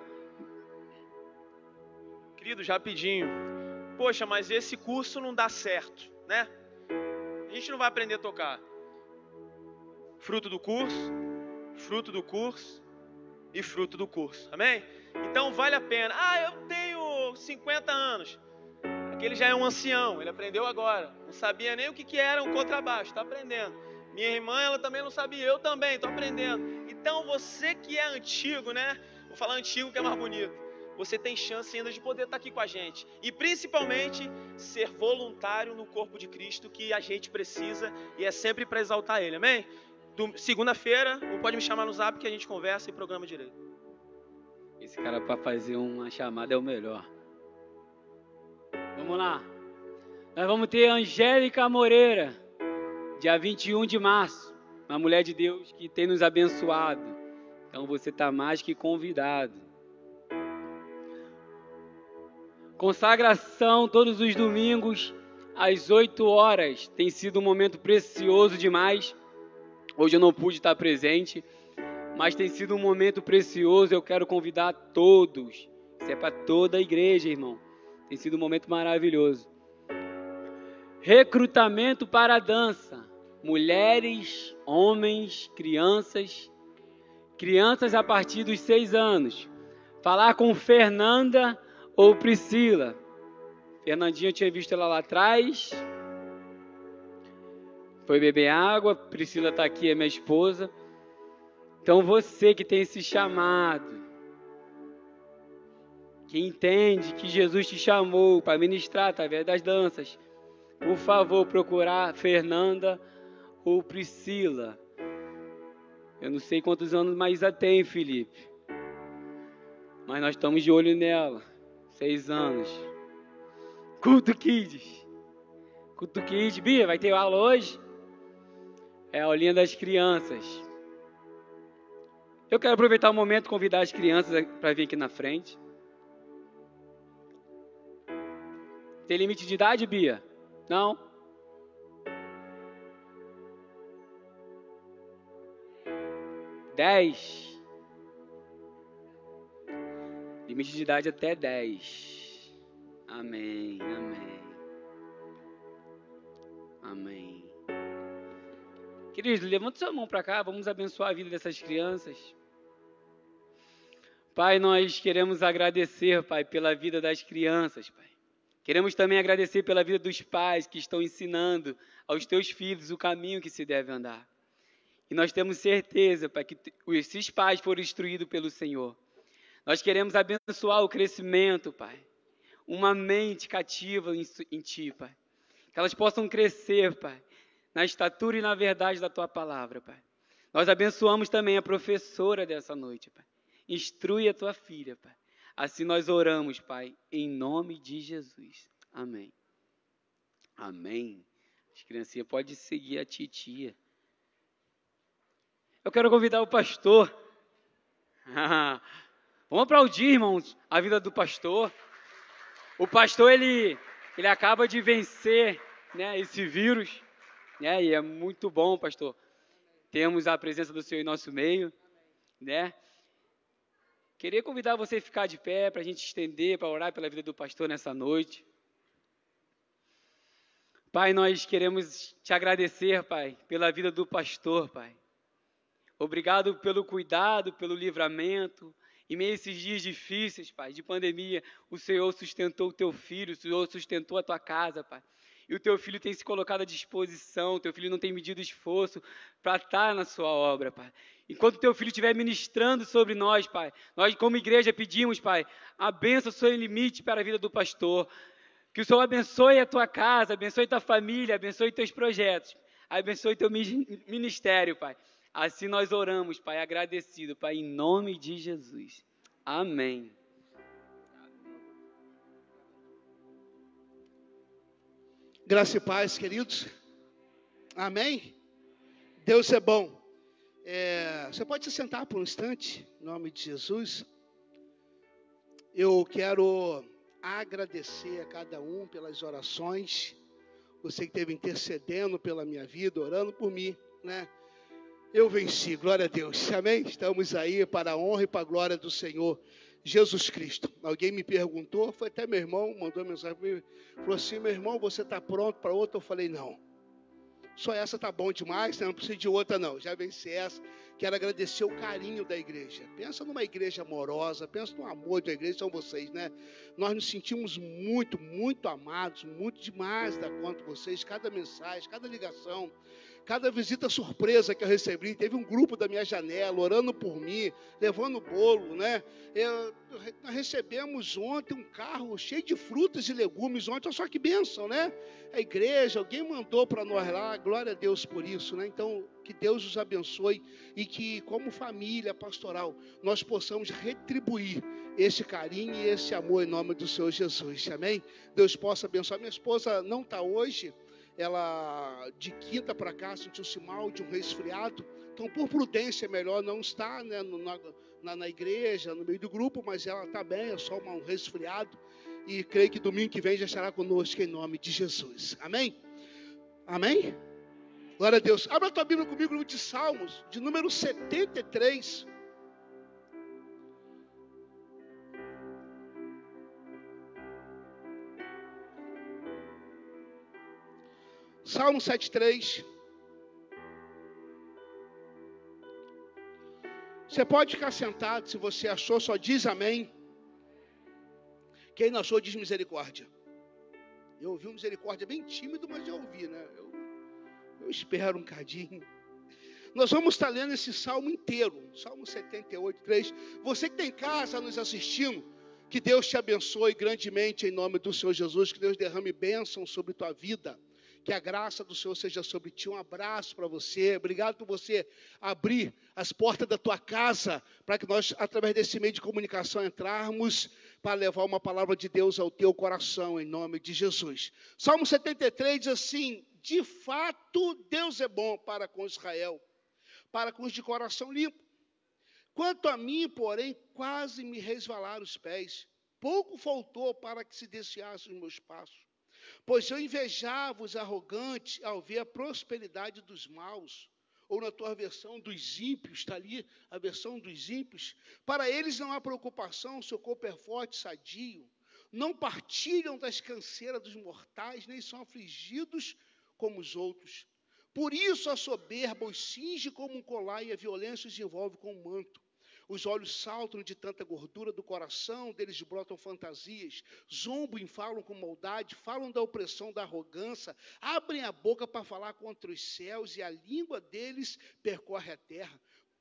Queridos, rapidinho. Poxa, mas esse curso não dá certo, né? A gente não vai aprender a tocar. Fruto do curso, fruto do curso e fruto do curso. Amém? Então vale a pena. Ah, eu tenho 50 anos. Aquele já é um ancião, ele aprendeu agora. Não sabia nem o que, que era um contrabaixo, está aprendendo. Minha irmã, ela também não sabia, eu também, estou aprendendo. Então você que é antigo, né? Vou falar antigo que é mais bonito. Você tem chance ainda de poder estar aqui com a gente. E principalmente ser voluntário no corpo de Cristo que a gente precisa e é sempre para exaltar Ele, amém? Segunda-feira, pode me chamar no zap que a gente conversa e programa direito. Esse cara para fazer uma chamada é o melhor. Vamos lá. Nós vamos ter Angélica Moreira, dia 21 de março. Uma mulher de Deus que tem nos abençoado. Então você está mais que convidado. Consagração todos os domingos às 8 horas. Tem sido um momento precioso demais. Hoje eu não pude estar presente, mas tem sido um momento precioso. Eu quero convidar todos. Isso é para toda a igreja, irmão. Tem sido um momento maravilhoso. Recrutamento para a dança. Mulheres, homens, crianças. Crianças a partir dos seis anos. Falar com Fernanda ou Priscila. Fernandinha eu tinha visto ela lá atrás. Foi beber água. Priscila está aqui, é minha esposa. Então você que tem esse chamado, que entende que Jesus te chamou para ministrar através das danças, por favor, procurar Fernanda ou Priscila. Eu não sei quantos anos mais a tem, Felipe. Mas nós estamos de olho nela. Seis anos. Culto Kids. Culto Kids. Bia, vai ter aula hoje? É a aulinha das crianças. Eu quero aproveitar o momento e convidar as crianças para vir aqui na frente. Tem limite de idade, Bia? Não? Dez. Limite de idade até dez. Amém, amém. Amém. Queridos, levanta sua mão para cá, vamos abençoar a vida dessas crianças. Pai, nós queremos agradecer, Pai, pela vida das crianças, Pai. Queremos também agradecer pela vida dos pais que estão ensinando aos teus filhos o caminho que se deve andar. E nós temos certeza, Pai, que esses pais foram instruídos pelo Senhor. Nós queremos abençoar o crescimento, Pai. Uma mente cativa em, em Ti, Pai. Que elas possam crescer, Pai, na estatura e na verdade da Tua palavra, Pai. Nós abençoamos também a professora dessa noite, Pai. Instrui a tua filha, Pai. Assim nós oramos, Pai, em nome de Jesus. Amém. Amém. As criancinhas podem seguir a titia. Eu quero convidar o pastor. *laughs* Vamos aplaudir, irmãos, a vida do pastor. O pastor, ele, ele acaba de vencer né, esse vírus. Né, e é muito bom, pastor. Temos a presença do Senhor em nosso meio. Né? Queria convidar você a ficar de pé para a gente estender, para orar pela vida do pastor nessa noite. Pai, nós queremos te agradecer, Pai, pela vida do pastor, Pai. Obrigado pelo cuidado, pelo livramento. Em meio a esses dias difíceis, Pai, de pandemia, o Senhor sustentou o teu filho, o Senhor sustentou a tua casa, Pai. E o teu filho tem se colocado à disposição, o teu filho não tem medido esforço para estar na sua obra, Pai. Enquanto teu filho estiver ministrando sobre nós, Pai, nós como igreja pedimos, Pai, a bênção sem limite para a vida do pastor. Que o Senhor abençoe a tua casa, abençoe tua família, abençoe teus projetos, abençoe teu ministério, Pai. Assim nós oramos, Pai, agradecido, Pai, em nome de Jesus. Amém. Graça e paz, queridos. Amém. Deus é bom. É, você pode se sentar por um instante, em nome de Jesus. Eu quero agradecer a cada um pelas orações. Você que esteve intercedendo pela minha vida, orando por mim, né? Eu venci, glória a Deus. Amém? Estamos aí para a honra e para a glória do Senhor Jesus Cristo. Alguém me perguntou, foi até meu irmão, mandou mensagem para mim, falou assim: meu irmão, você está pronto para outra? Eu falei: não. Só essa tá bom demais, não precisa de outra não. Já venci essa. Quero agradecer o carinho da igreja. Pensa numa igreja amorosa, pensa no amor da igreja, são vocês, né? Nós nos sentimos muito, muito amados, muito demais da conta vocês. Cada mensagem, cada ligação, cada visita surpresa que eu recebi. Teve um grupo da minha janela orando por mim, levando bolo, né? Eu, nós recebemos ontem um carro cheio de frutas e legumes ontem, olha só que bênção, né? A igreja, alguém mandou para nós lá, glória a Deus por isso, né? Então, que Deus os abençoe e que, como família pastoral, nós possamos retribuir esse carinho e esse amor em nome do Senhor Jesus, amém? Deus possa abençoar. Minha esposa não está hoje, ela de quinta para cá sentiu-se mal de um resfriado. Então, por prudência, é melhor não estar né, na, na, na, igreja, no meio do grupo, mas ela está bem, é só um resfriado. E creio que domingo que vem já estará conosco em nome de Jesus. Amém? Amém? Glória a Deus. Abra a tua Bíblia comigo no de Salmos, de número 73. Salmo 73. Você pode ficar sentado, se você achou, só diz amém. Quem não achou, diz misericórdia. Eu ouvi um misericórdia bem tímido, mas já ouvi, né? Eu, eu espero um cadinho. Nós vamos estar lendo esse salmo inteiro, Salmo 78, 3. Você que tem casa nos assistindo, que Deus te abençoe grandemente em nome do Senhor Jesus, que Deus derrame bênção sobre tua vida. Que a graça do Senhor seja sobre ti. Um abraço para você. Obrigado por você abrir as portas da tua casa para que nós, através desse meio de comunicação, entrarmos para levar uma palavra de Deus ao teu coração, em nome de Jesus. Salmo 73 diz assim: De fato, Deus é bom para com Israel, para com os de coração limpo. Quanto a mim, porém, quase me resvalaram os pés. Pouco faltou para que se desviassem os meus passos. Pois eu invejava os arrogantes ao ver a prosperidade dos maus, ou na tua versão dos ímpios, está ali a versão dos ímpios. Para eles não há preocupação, seu corpo é forte, sadio. Não partilham das canseiras dos mortais, nem são afligidos como os outros. Por isso a soberba os cinge como um colar e a violência os envolve com um manto. Os olhos saltam de tanta gordura do coração, deles brotam fantasias, zombam e falam com maldade, falam da opressão, da arrogância, abrem a boca para falar contra os céus e a língua deles percorre a terra.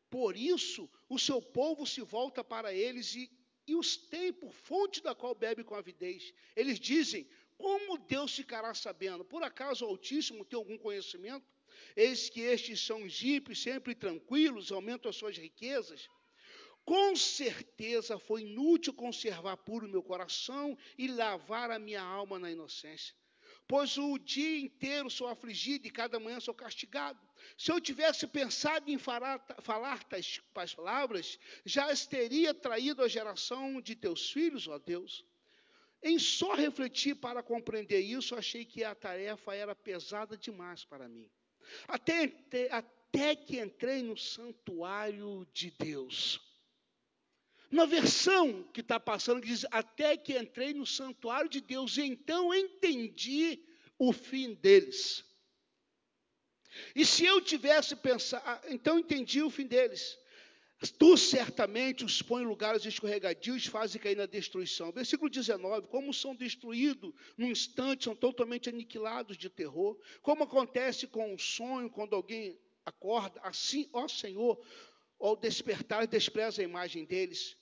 Por isso, o seu povo se volta para eles e, e os tem por fonte da qual bebe com avidez. Eles dizem: Como Deus ficará sabendo? Por acaso o Altíssimo tem algum conhecimento? Eis que estes são ímpios, sempre tranquilos, aumentam as suas riquezas. Com certeza foi inútil conservar puro meu coração e lavar a minha alma na inocência. Pois o dia inteiro sou afligido e cada manhã sou castigado. Se eu tivesse pensado em falar, falar tais palavras, já as teria traído a geração de teus filhos, ó Deus. Em só refletir para compreender isso, achei que a tarefa era pesada demais para mim. Até, até que entrei no santuário de Deus. Na versão que está passando, diz: Até que entrei no santuário de Deus, e então entendi o fim deles. E se eu tivesse pensado, ah, então entendi o fim deles. Tu certamente os põe em lugares escorregadios, fazem cair na destruição. Versículo 19: Como são destruídos num instante, são totalmente aniquilados de terror. Como acontece com um sonho, quando alguém acorda, assim, ó Senhor, ao despertar, despreza a imagem deles.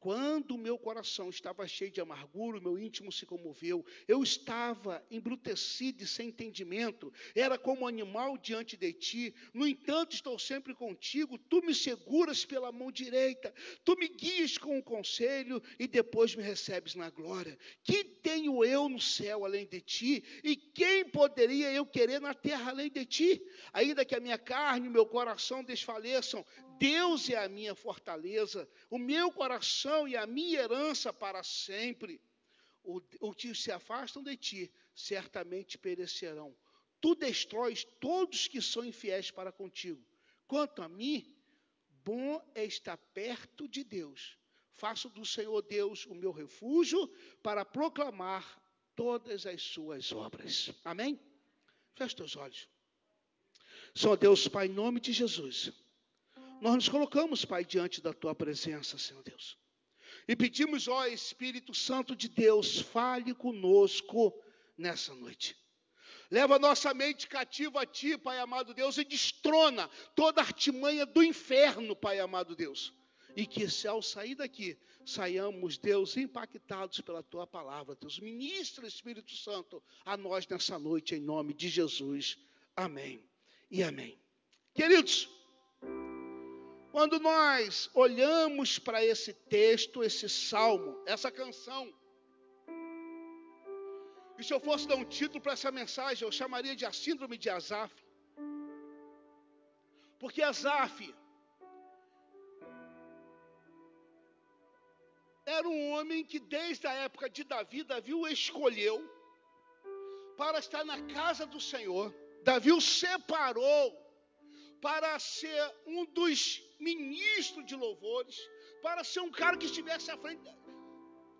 Quando o meu coração estava cheio de amargura, o meu íntimo se comoveu. Eu estava embrutecido e sem entendimento. Era como um animal diante de ti. No entanto, estou sempre contigo. Tu me seguras pela mão direita. Tu me guias com o conselho e depois me recebes na glória. Que tenho eu no céu além de ti? E quem poderia eu querer na terra além de ti? Ainda que a minha carne e o meu coração desfaleçam, Deus é a minha fortaleza, o meu coração e a minha herança para sempre. Os que se afastam de ti certamente perecerão. Tu destróis todos que são infiéis para contigo. Quanto a mim, bom é estar perto de Deus. Faço do Senhor Deus o meu refúgio para proclamar todas as suas obras. Amém? Feche teus olhos. Senhor Deus, Pai, em nome de Jesus. Nós nos colocamos, Pai, diante da tua presença, Senhor Deus. E pedimos, ó Espírito Santo de Deus, fale conosco nessa noite. Leva nossa mente cativa a Ti, Pai amado Deus, e destrona toda artimanha do inferno, Pai amado Deus. E que se ao sair daqui, saiamos, Deus, impactados pela Tua palavra, Deus. Ministra, Espírito Santo, a nós nessa noite, em nome de Jesus. Amém e amém. Queridos, quando nós olhamos para esse texto, esse salmo, essa canção, e se eu fosse dar um título para essa mensagem, eu chamaria de a Síndrome de Azaf. Porque Azaf era um homem que desde a época de Davi, Davi o escolheu para estar na casa do Senhor Davi o separou para ser um dos ministros de louvores, para ser um cara que estivesse à frente.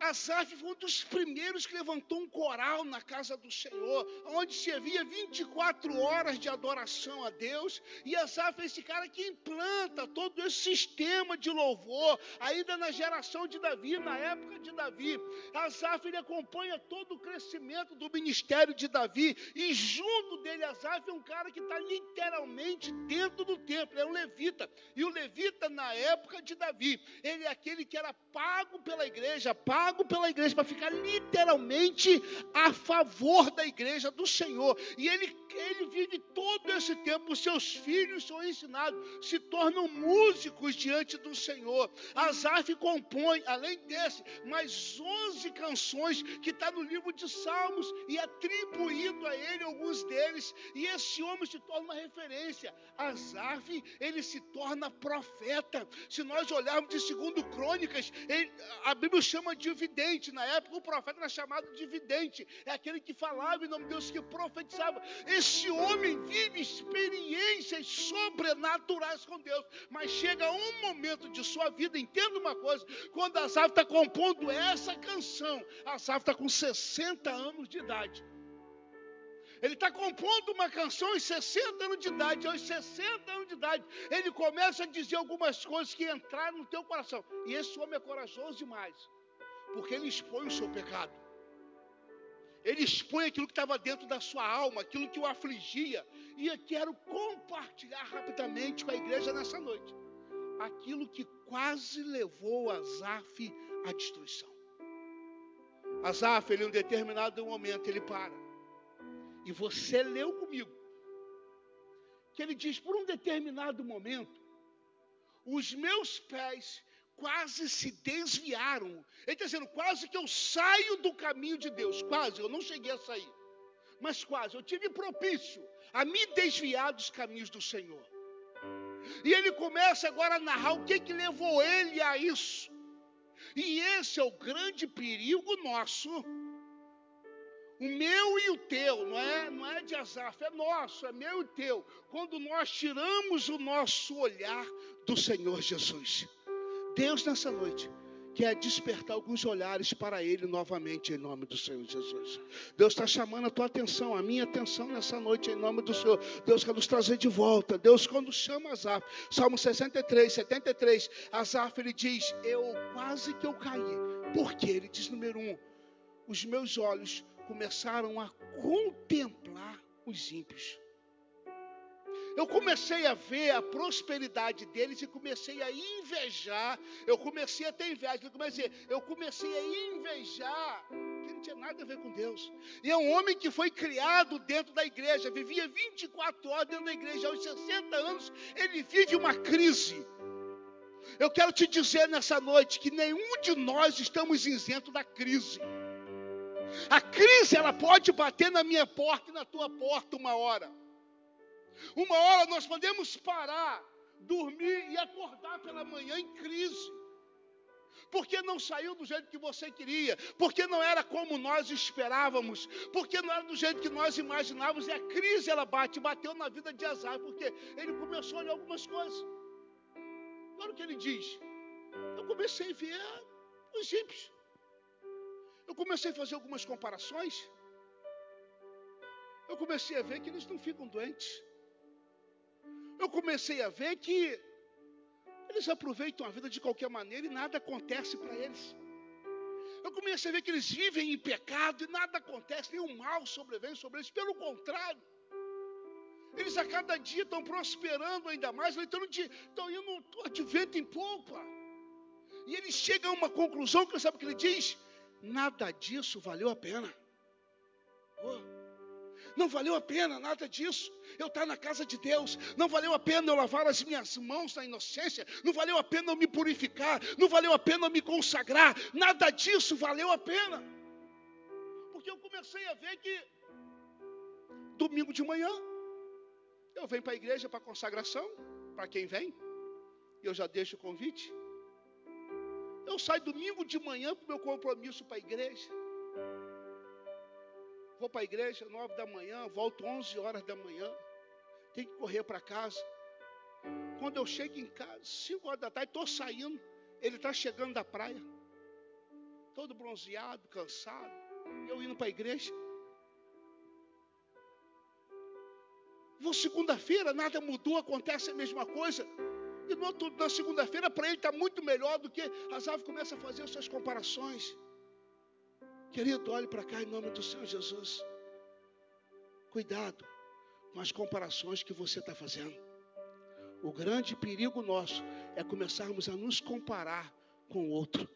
Asaf foi um dos primeiros que levantou um coral na casa do Senhor, onde se havia 24 horas de adoração a Deus. E Asaf é esse cara que implanta todo esse sistema de louvor, ainda na geração de Davi, na época de Davi. Asaf ele acompanha todo o crescimento do ministério de Davi, e junto dele, Asaf é um cara que está literalmente dentro do templo, é um levita. E o levita, na época de Davi, ele é aquele que era pago pela igreja, pago pago pela igreja para ficar literalmente a favor da igreja do Senhor. E ele, ele vive todo esse tempo, seus filhos são ensinados, se tornam músicos diante do Senhor. Asaf compõe, além desse, mais 11 canções que está no livro de Salmos e atribuído a ele alguns deles. E esse homem se torna uma referência. Asaf, ele se torna profeta. Se nós olharmos de segundo Crônicas, ele, a Bíblia chama de vidente. Na época, o profeta era chamado de vidente. É aquele que falava em nome de Deus, que profetizava. Esse homem vive experiências sobrenaturais com Deus. Mas chega um momento de sua vida, entenda uma coisa: quando Asaf está compondo essa canção, Asaf está com 60 anos de idade. Ele está compondo uma canção aos 60 anos de idade. Aos 60 anos de idade, ele começa a dizer algumas coisas que entraram no teu coração. E esse homem é corajoso demais porque ele expõe o seu pecado. Ele expõe aquilo que estava dentro da sua alma, aquilo que o afligia. E eu quero compartilhar rapidamente com a igreja nessa noite aquilo que quase levou Azaf à destruição. Azaf, ele em um determinado momento, ele para. E você leu comigo. Que ele diz: por um determinado momento, os meus pés quase se desviaram. Ele está dizendo, quase que eu saio do caminho de Deus. Quase, eu não cheguei a sair. Mas quase, eu tive propício a me desviar dos caminhos do Senhor. E ele começa agora a narrar o que, que levou ele a isso. E esse é o grande perigo nosso. O meu e o teu, não é, não é de Azaf, é nosso, é meu e teu. Quando nós tiramos o nosso olhar do Senhor Jesus. Deus nessa noite quer despertar alguns olhares para Ele novamente, em nome do Senhor Jesus. Deus está chamando a tua atenção, a minha atenção nessa noite, em nome do Senhor. Deus quer nos trazer de volta. Deus, quando chama Azaf, Salmo 63, 73, Azaf ele diz: Eu quase que eu caí. Por quê? Ele diz, número um, os meus olhos começaram a contemplar os ímpios eu comecei a ver a prosperidade deles e comecei a invejar. Eu comecei a ter inveja. Eu comecei, eu comecei a invejar que não tinha nada a ver com Deus. E é um homem que foi criado dentro da igreja, vivia 24 horas dentro da igreja, aos 60 anos, ele vive uma crise. Eu quero te dizer nessa noite que nenhum de nós estamos isento da crise. A crise ela pode bater na minha porta e na tua porta uma hora. Uma hora nós podemos parar, dormir e acordar pela manhã em crise. Porque não saiu do jeito que você queria, porque não era como nós esperávamos, porque não era do jeito que nós imaginávamos, e a crise ela bate, bateu na vida de Azar, porque ele começou a olhar algumas coisas. Olha o que ele diz. Eu comecei a ver os ímpios. Eu comecei a fazer algumas comparações. Eu comecei a ver que eles não ficam doentes eu comecei a ver que eles aproveitam a vida de qualquer maneira e nada acontece para eles. Eu comecei a ver que eles vivem em pecado e nada acontece, nenhum mal sobrevém sobre eles. Pelo contrário, eles a cada dia estão prosperando ainda mais, estão, indo de vento em polpa. E ele chega a uma conclusão que sabe o que ele diz? Nada disso valeu a pena. Oh. Não valeu a pena nada disso. Eu estar na casa de Deus. Não valeu a pena eu lavar as minhas mãos na inocência. Não valeu a pena eu me purificar. Não valeu a pena eu me consagrar. Nada disso valeu a pena. Porque eu comecei a ver que domingo de manhã eu venho para a igreja para consagração. Para quem vem. Eu já deixo o convite. Eu saio domingo de manhã para o meu compromisso para a igreja. Vou para a igreja nove da manhã, volto onze horas da manhã. Tenho que correr para casa. Quando eu chego em casa, cinco horas da tarde, estou saindo. Ele está chegando da praia. Todo bronzeado, cansado. Eu indo para a igreja. Vou segunda-feira, nada mudou, acontece a mesma coisa. E no outro, na segunda-feira, para ele está muito melhor do que as aves começam a fazer as suas comparações. Querido, olhe para cá em nome do Senhor Jesus. Cuidado com as comparações que você está fazendo. O grande perigo nosso é começarmos a nos comparar com o outro,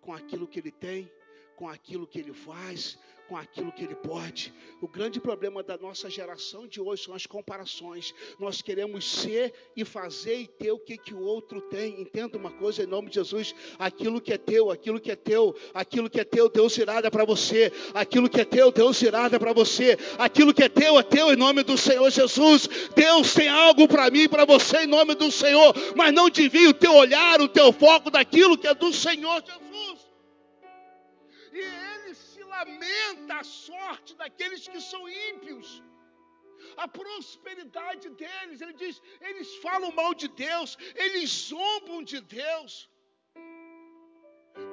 com aquilo que ele tem, com aquilo que ele faz, com aquilo que ele pode. O grande problema da nossa geração de hoje são as comparações. Nós queremos ser e fazer e ter o que, que o outro tem. Entenda uma coisa em nome de Jesus: aquilo que é teu, aquilo que é teu, aquilo que é teu, Deus irá dar para você. Aquilo que é teu, Deus irá dar para você. Aquilo que é teu, é teu em nome do Senhor Jesus. Deus tem algo para mim e para você em nome do Senhor. Mas não desvie o teu olhar, o teu foco daquilo que é do Senhor Jesus. Lamenta a sorte daqueles que são ímpios. A prosperidade deles, ele diz, eles falam mal de Deus, eles zombam de Deus.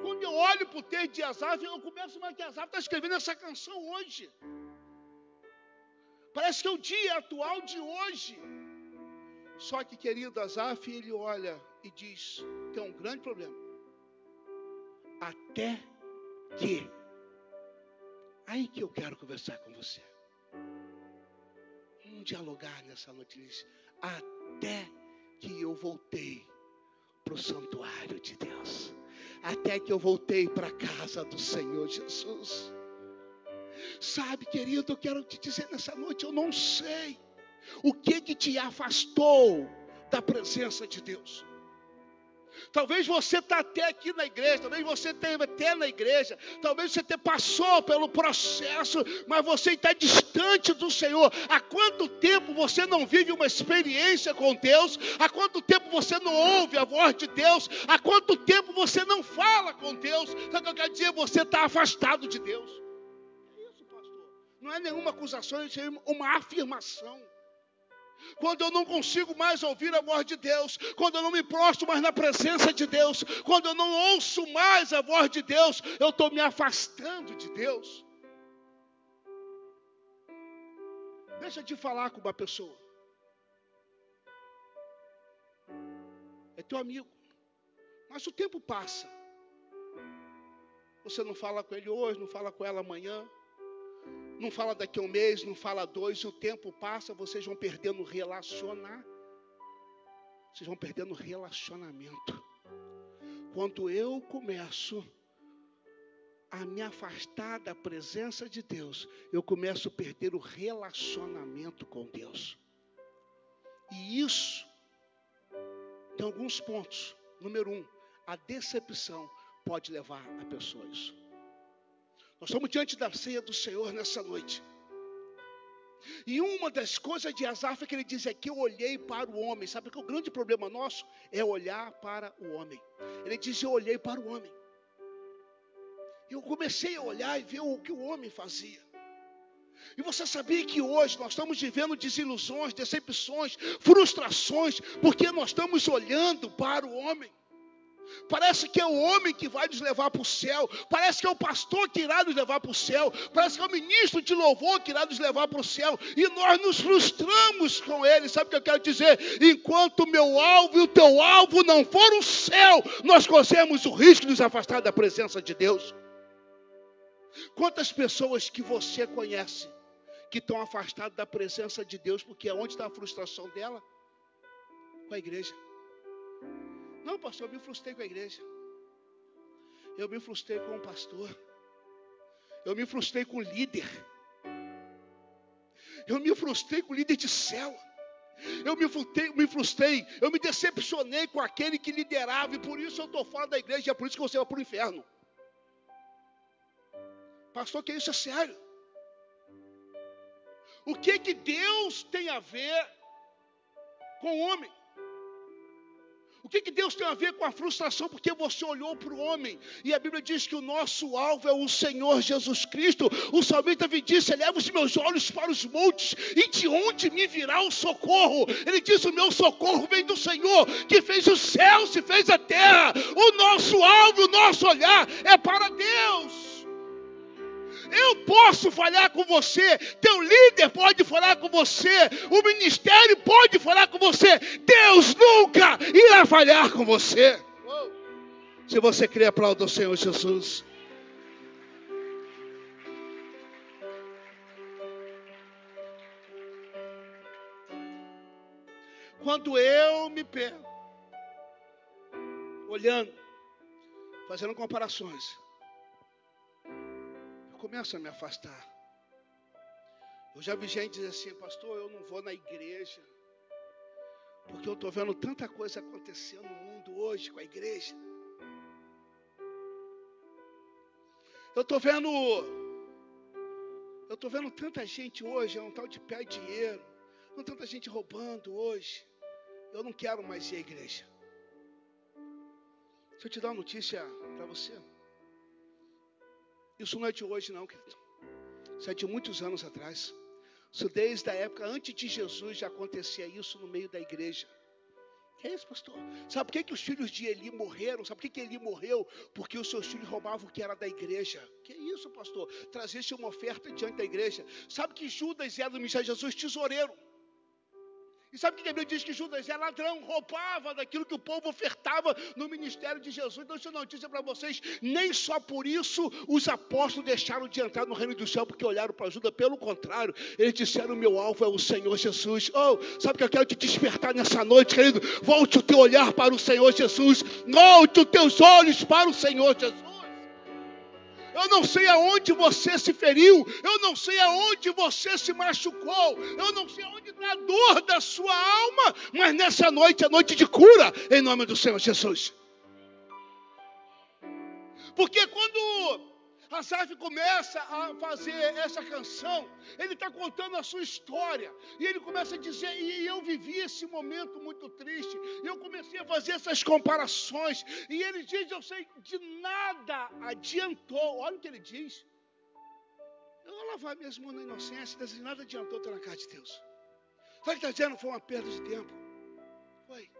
Quando eu olho para o texto de Asaf, eu começo a que Asaf está escrevendo essa canção hoje. Parece que é o dia atual de hoje. Só que, querido Asaf, ele olha e diz: tem um grande problema. Até que. Aí que eu quero conversar com você. Vamos dialogar nessa noite. Até que eu voltei para o santuário de Deus. Até que eu voltei para a casa do Senhor Jesus. Sabe, querido, eu quero te dizer nessa noite, eu não sei o que que te afastou da presença de Deus. Talvez você está até aqui na igreja, talvez você esteja até na igreja, talvez você até passou pelo processo, mas você está distante do Senhor. Há quanto tempo você não vive uma experiência com Deus? Há quanto tempo você não ouve a voz de Deus? Há quanto tempo você não fala com Deus? Sabe o que eu quero dizer? Você está afastado de Deus. É isso, pastor. Não é nenhuma acusação, é uma afirmação quando eu não consigo mais ouvir a voz de Deus, quando eu não me prostro mais na presença de Deus, quando eu não ouço mais a voz de Deus, eu estou me afastando de Deus. Deixa de falar com uma pessoa. É teu amigo. Mas o tempo passa. Você não fala com ele hoje, não fala com ela amanhã. Não fala daqui a um mês, não fala dois, o tempo passa, vocês vão perdendo relacionar. Vocês vão perdendo relacionamento. Quando eu começo a me afastar da presença de Deus, eu começo a perder o relacionamento com Deus. E isso tem alguns pontos. Número um, a decepção pode levar a pessoa a isso. Nós estamos diante da ceia do Senhor nessa noite. E uma das coisas de Asaf é que ele diz é que eu olhei para o homem. Sabe que o grande problema nosso é olhar para o homem. Ele diz: Eu olhei para o homem. Eu comecei a olhar e ver o que o homem fazia. E você sabia que hoje nós estamos vivendo desilusões, decepções, frustrações, porque nós estamos olhando para o homem. Parece que é o homem que vai nos levar para o céu. Parece que é o pastor que irá nos levar para o céu. Parece que é o ministro de louvor que irá nos levar para o céu. E nós nos frustramos com ele. Sabe o que eu quero dizer? Enquanto o meu alvo e o teu alvo não for o céu, nós corremos o risco de nos afastar da presença de Deus. Quantas pessoas que você conhece que estão afastadas da presença de Deus, porque onde está a frustração dela? Com a igreja. Não, pastor, eu me frustrei com a igreja. Eu me frustrei com o pastor. Eu me frustrei com o líder. Eu me frustrei com o líder de céu. Eu me frustrei, me frustrei, eu me decepcionei com aquele que liderava, e por isso eu estou fora da igreja, é por isso que você vai para o inferno. Pastor, que isso é sério. O que que Deus tem a ver com o homem? O que, que Deus tem a ver com a frustração? Porque você olhou para o homem. E a Bíblia diz que o nosso alvo é o Senhor Jesus Cristo. O salmista disse: Eleva os meus olhos para os montes, e de onde me virá o socorro? Ele diz: O meu socorro vem do Senhor, que fez os céus e fez a terra. O nosso alvo, o nosso olhar é para Deus. Eu posso falar com você, teu líder pode falar com você, o ministério pode falar com você. Deus nunca irá falhar com você. Se você crê, aplauda o Senhor Jesus. Quando eu me pego olhando, fazendo comparações, começo a me afastar. Eu já vi gente dizer assim, pastor, eu não vou na igreja, porque eu estou vendo tanta coisa acontecendo no mundo hoje com a igreja. Eu estou vendo, eu estou vendo tanta gente hoje, é um tal de pé dinheiro, com tanta gente roubando hoje. Eu não quero mais ir à igreja. Deixa eu te dar uma notícia para você. Isso não é de hoje, não, querido. Isso é de muitos anos atrás. Isso desde a época antes de Jesus já acontecia isso no meio da igreja. Que é isso, pastor? Sabe por que, que os filhos de Eli morreram? Sabe por que, que Eli morreu? Porque os seus filhos roubavam o que era da igreja. Que é isso, pastor? Trazesse uma oferta diante da igreja. Sabe que Judas era do ministério de Jesus tesoureiro. E sabe o que a Bíblia diz que Judas é ladrão, roubava daquilo que o povo ofertava no ministério de Jesus. Então, isso é notícia para vocês. Nem só por isso os apóstolos deixaram de entrar no reino do céu, porque olharam para Judas. Pelo contrário, eles disseram: Meu alvo é o Senhor Jesus. Oh, sabe o que eu quero te despertar nessa noite, querido? Volte o teu olhar para o Senhor Jesus. Volte os teus olhos para o Senhor Jesus. Eu não sei aonde você se feriu. Eu não sei aonde você se machucou. Eu não sei aonde está a dor da sua alma. Mas nessa noite é noite de cura, em nome do Senhor Jesus. Porque quando Asaf começa a fazer essa canção, ele está contando a sua história, e ele começa a dizer: e eu vivi esse momento muito triste, eu comecei a fazer essas comparações, e ele diz: eu sei de nada adiantou, olha o que ele diz. Eu vou lavar mesmo na inocência, de nada adiantou estar na casa de Deus. Sabe o que está dizendo? Foi uma perda de tempo. Foi.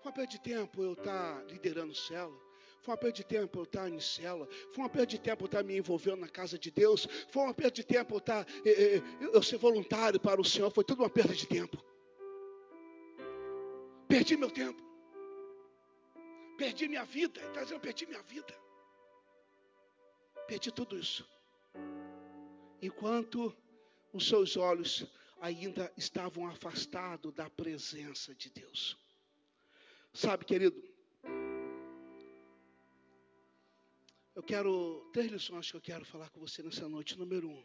Foi uma perda de tempo eu estar tá liderando o céu foi uma perda de tempo eu estar em cela. Foi uma perda de tempo eu estar me envolvendo na casa de Deus. Foi uma perda de tempo eu estar eh, eh, eu ser voluntário para o Senhor. Foi tudo uma perda de tempo. Perdi meu tempo. Perdi minha vida. Ele está dizendo, perdi minha vida. Perdi tudo isso. Enquanto os seus olhos ainda estavam afastados da presença de Deus. Sabe, querido, Eu quero três lições que eu quero falar com você nessa noite. Número um.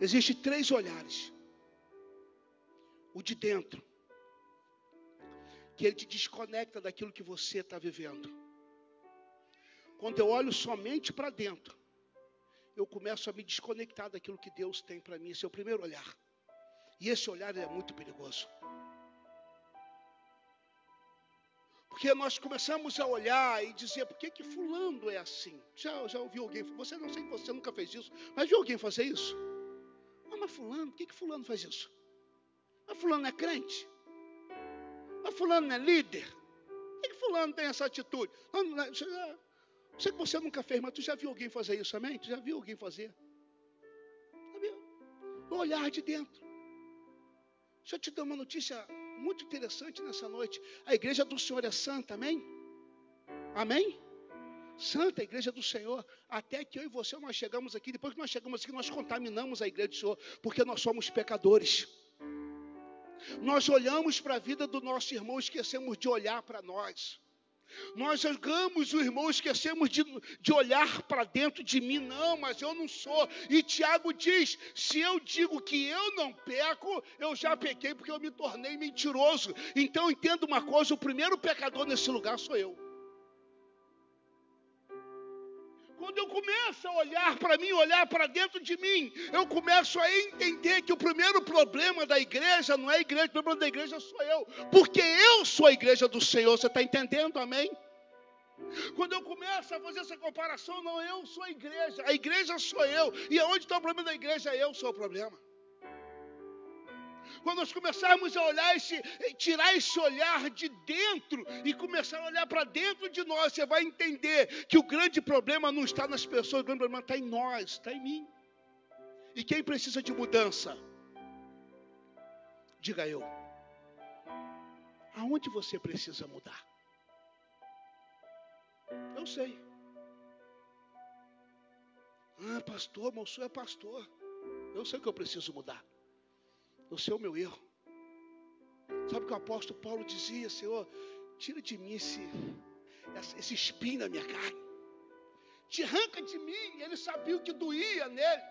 Existem três olhares. O de dentro, que ele te desconecta daquilo que você está vivendo. Quando eu olho somente para dentro, eu começo a me desconectar daquilo que Deus tem para mim. Esse é o primeiro olhar. E esse olhar é muito perigoso. Porque nós começamos a olhar e dizer, por que, que fulano é assim? Já, já ouviu alguém, você não sei que você nunca fez isso, mas viu alguém fazer isso? Ah, mas fulano, por que, que fulano faz isso? Mas fulano é crente? Mas fulano é líder? Por que, que fulano tem essa atitude? Não, não, sei que você nunca fez, mas tu já viu alguém fazer isso, amém? Tu já viu alguém fazer? Viu? O olhar de dentro. Deixa eu te dar uma notícia muito interessante nessa noite. A igreja do Senhor é santa, amém? Amém? Santa a igreja do Senhor, até que eu e você nós chegamos aqui, depois que nós chegamos aqui, nós contaminamos a igreja do Senhor, porque nós somos pecadores. Nós olhamos para a vida do nosso irmão, esquecemos de olhar para nós. Nós julgamos o irmão, esquecemos de, de olhar para dentro de mim, não, mas eu não sou. E Tiago diz: se eu digo que eu não peco, eu já pequei porque eu me tornei mentiroso. Então entenda uma coisa: o primeiro pecador nesse lugar sou eu. Quando eu começo a olhar para mim, olhar para dentro de mim, eu começo a entender que o primeiro problema da igreja não é a igreja, o problema da igreja sou eu, porque eu sou a igreja do Senhor. Você está entendendo? Amém? Quando eu começo a fazer essa comparação, não, eu sou a igreja, a igreja sou eu, e aonde está o problema da igreja? Eu sou o problema. Quando nós começarmos a olhar esse, tirar esse olhar de dentro e começar a olhar para dentro de nós, você vai entender que o grande problema não está nas pessoas, o grande problema está em nós, está em mim. E quem precisa de mudança? Diga eu. Aonde você precisa mudar? Eu sei. Ah, pastor, o senhor é pastor. Eu sei que eu preciso mudar. Eu sei o meu erro. Sabe o que o apóstolo Paulo dizia, Senhor? Tira de mim esse, esse espinho na minha carne. Te arranca de mim. Ele sabia o que doía nele.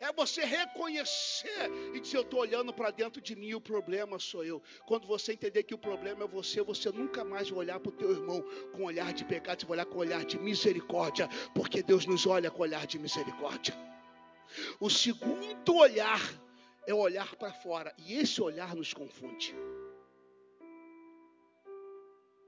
É você reconhecer e dizer: Eu estou olhando para dentro de mim o problema sou eu. Quando você entender que o problema é você, você nunca mais vai olhar para o teu irmão com olhar de pecado, você vai olhar com olhar de misericórdia, porque Deus nos olha com olhar de misericórdia. O segundo olhar é olhar para fora, e esse olhar nos confunde.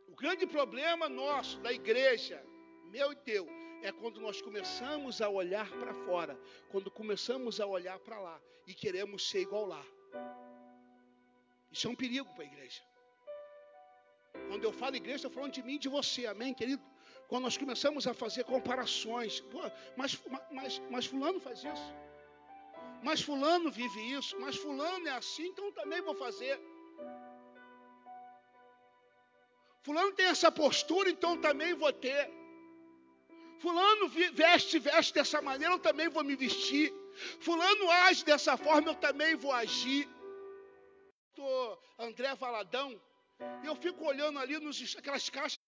O grande problema nosso, da igreja, meu e teu, é quando nós começamos a olhar para fora, quando começamos a olhar para lá e queremos ser igual lá. Isso é um perigo para a igreja. Quando eu falo igreja, estou falando de mim e de você, amém, querido? Quando nós começamos a fazer comparações, mas, mas, mas Fulano faz isso, mas Fulano vive isso, mas Fulano é assim, então também vou fazer. Fulano tem essa postura, então também vou ter. Fulano veste, veste dessa maneira, eu também vou me vestir. Fulano age dessa forma, eu também vou agir. André Valadão, eu fico olhando ali nos aquelas caixas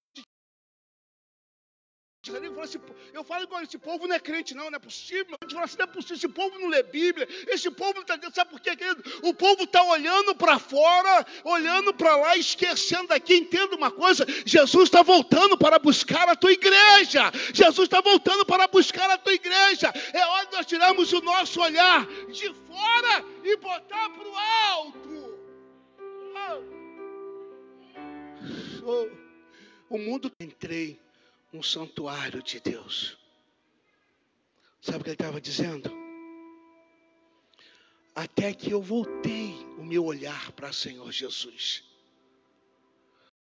Assim, eu falo igual esse povo não é crente, não, não é possível. A gente fala assim, não é possível, esse povo não lê Bíblia, esse povo não está dentro, sabe por quê, querido? O povo está olhando para fora, olhando para lá, esquecendo daqui. Entenda uma coisa: Jesus está voltando para buscar a tua igreja. Jesus está voltando para buscar a tua igreja. É hora de nós tirarmos o nosso olhar de fora e botar para o alto. Oh. O mundo entrei um santuário de Deus. Sabe o que ele estava dizendo? Até que eu voltei o meu olhar para o Senhor Jesus.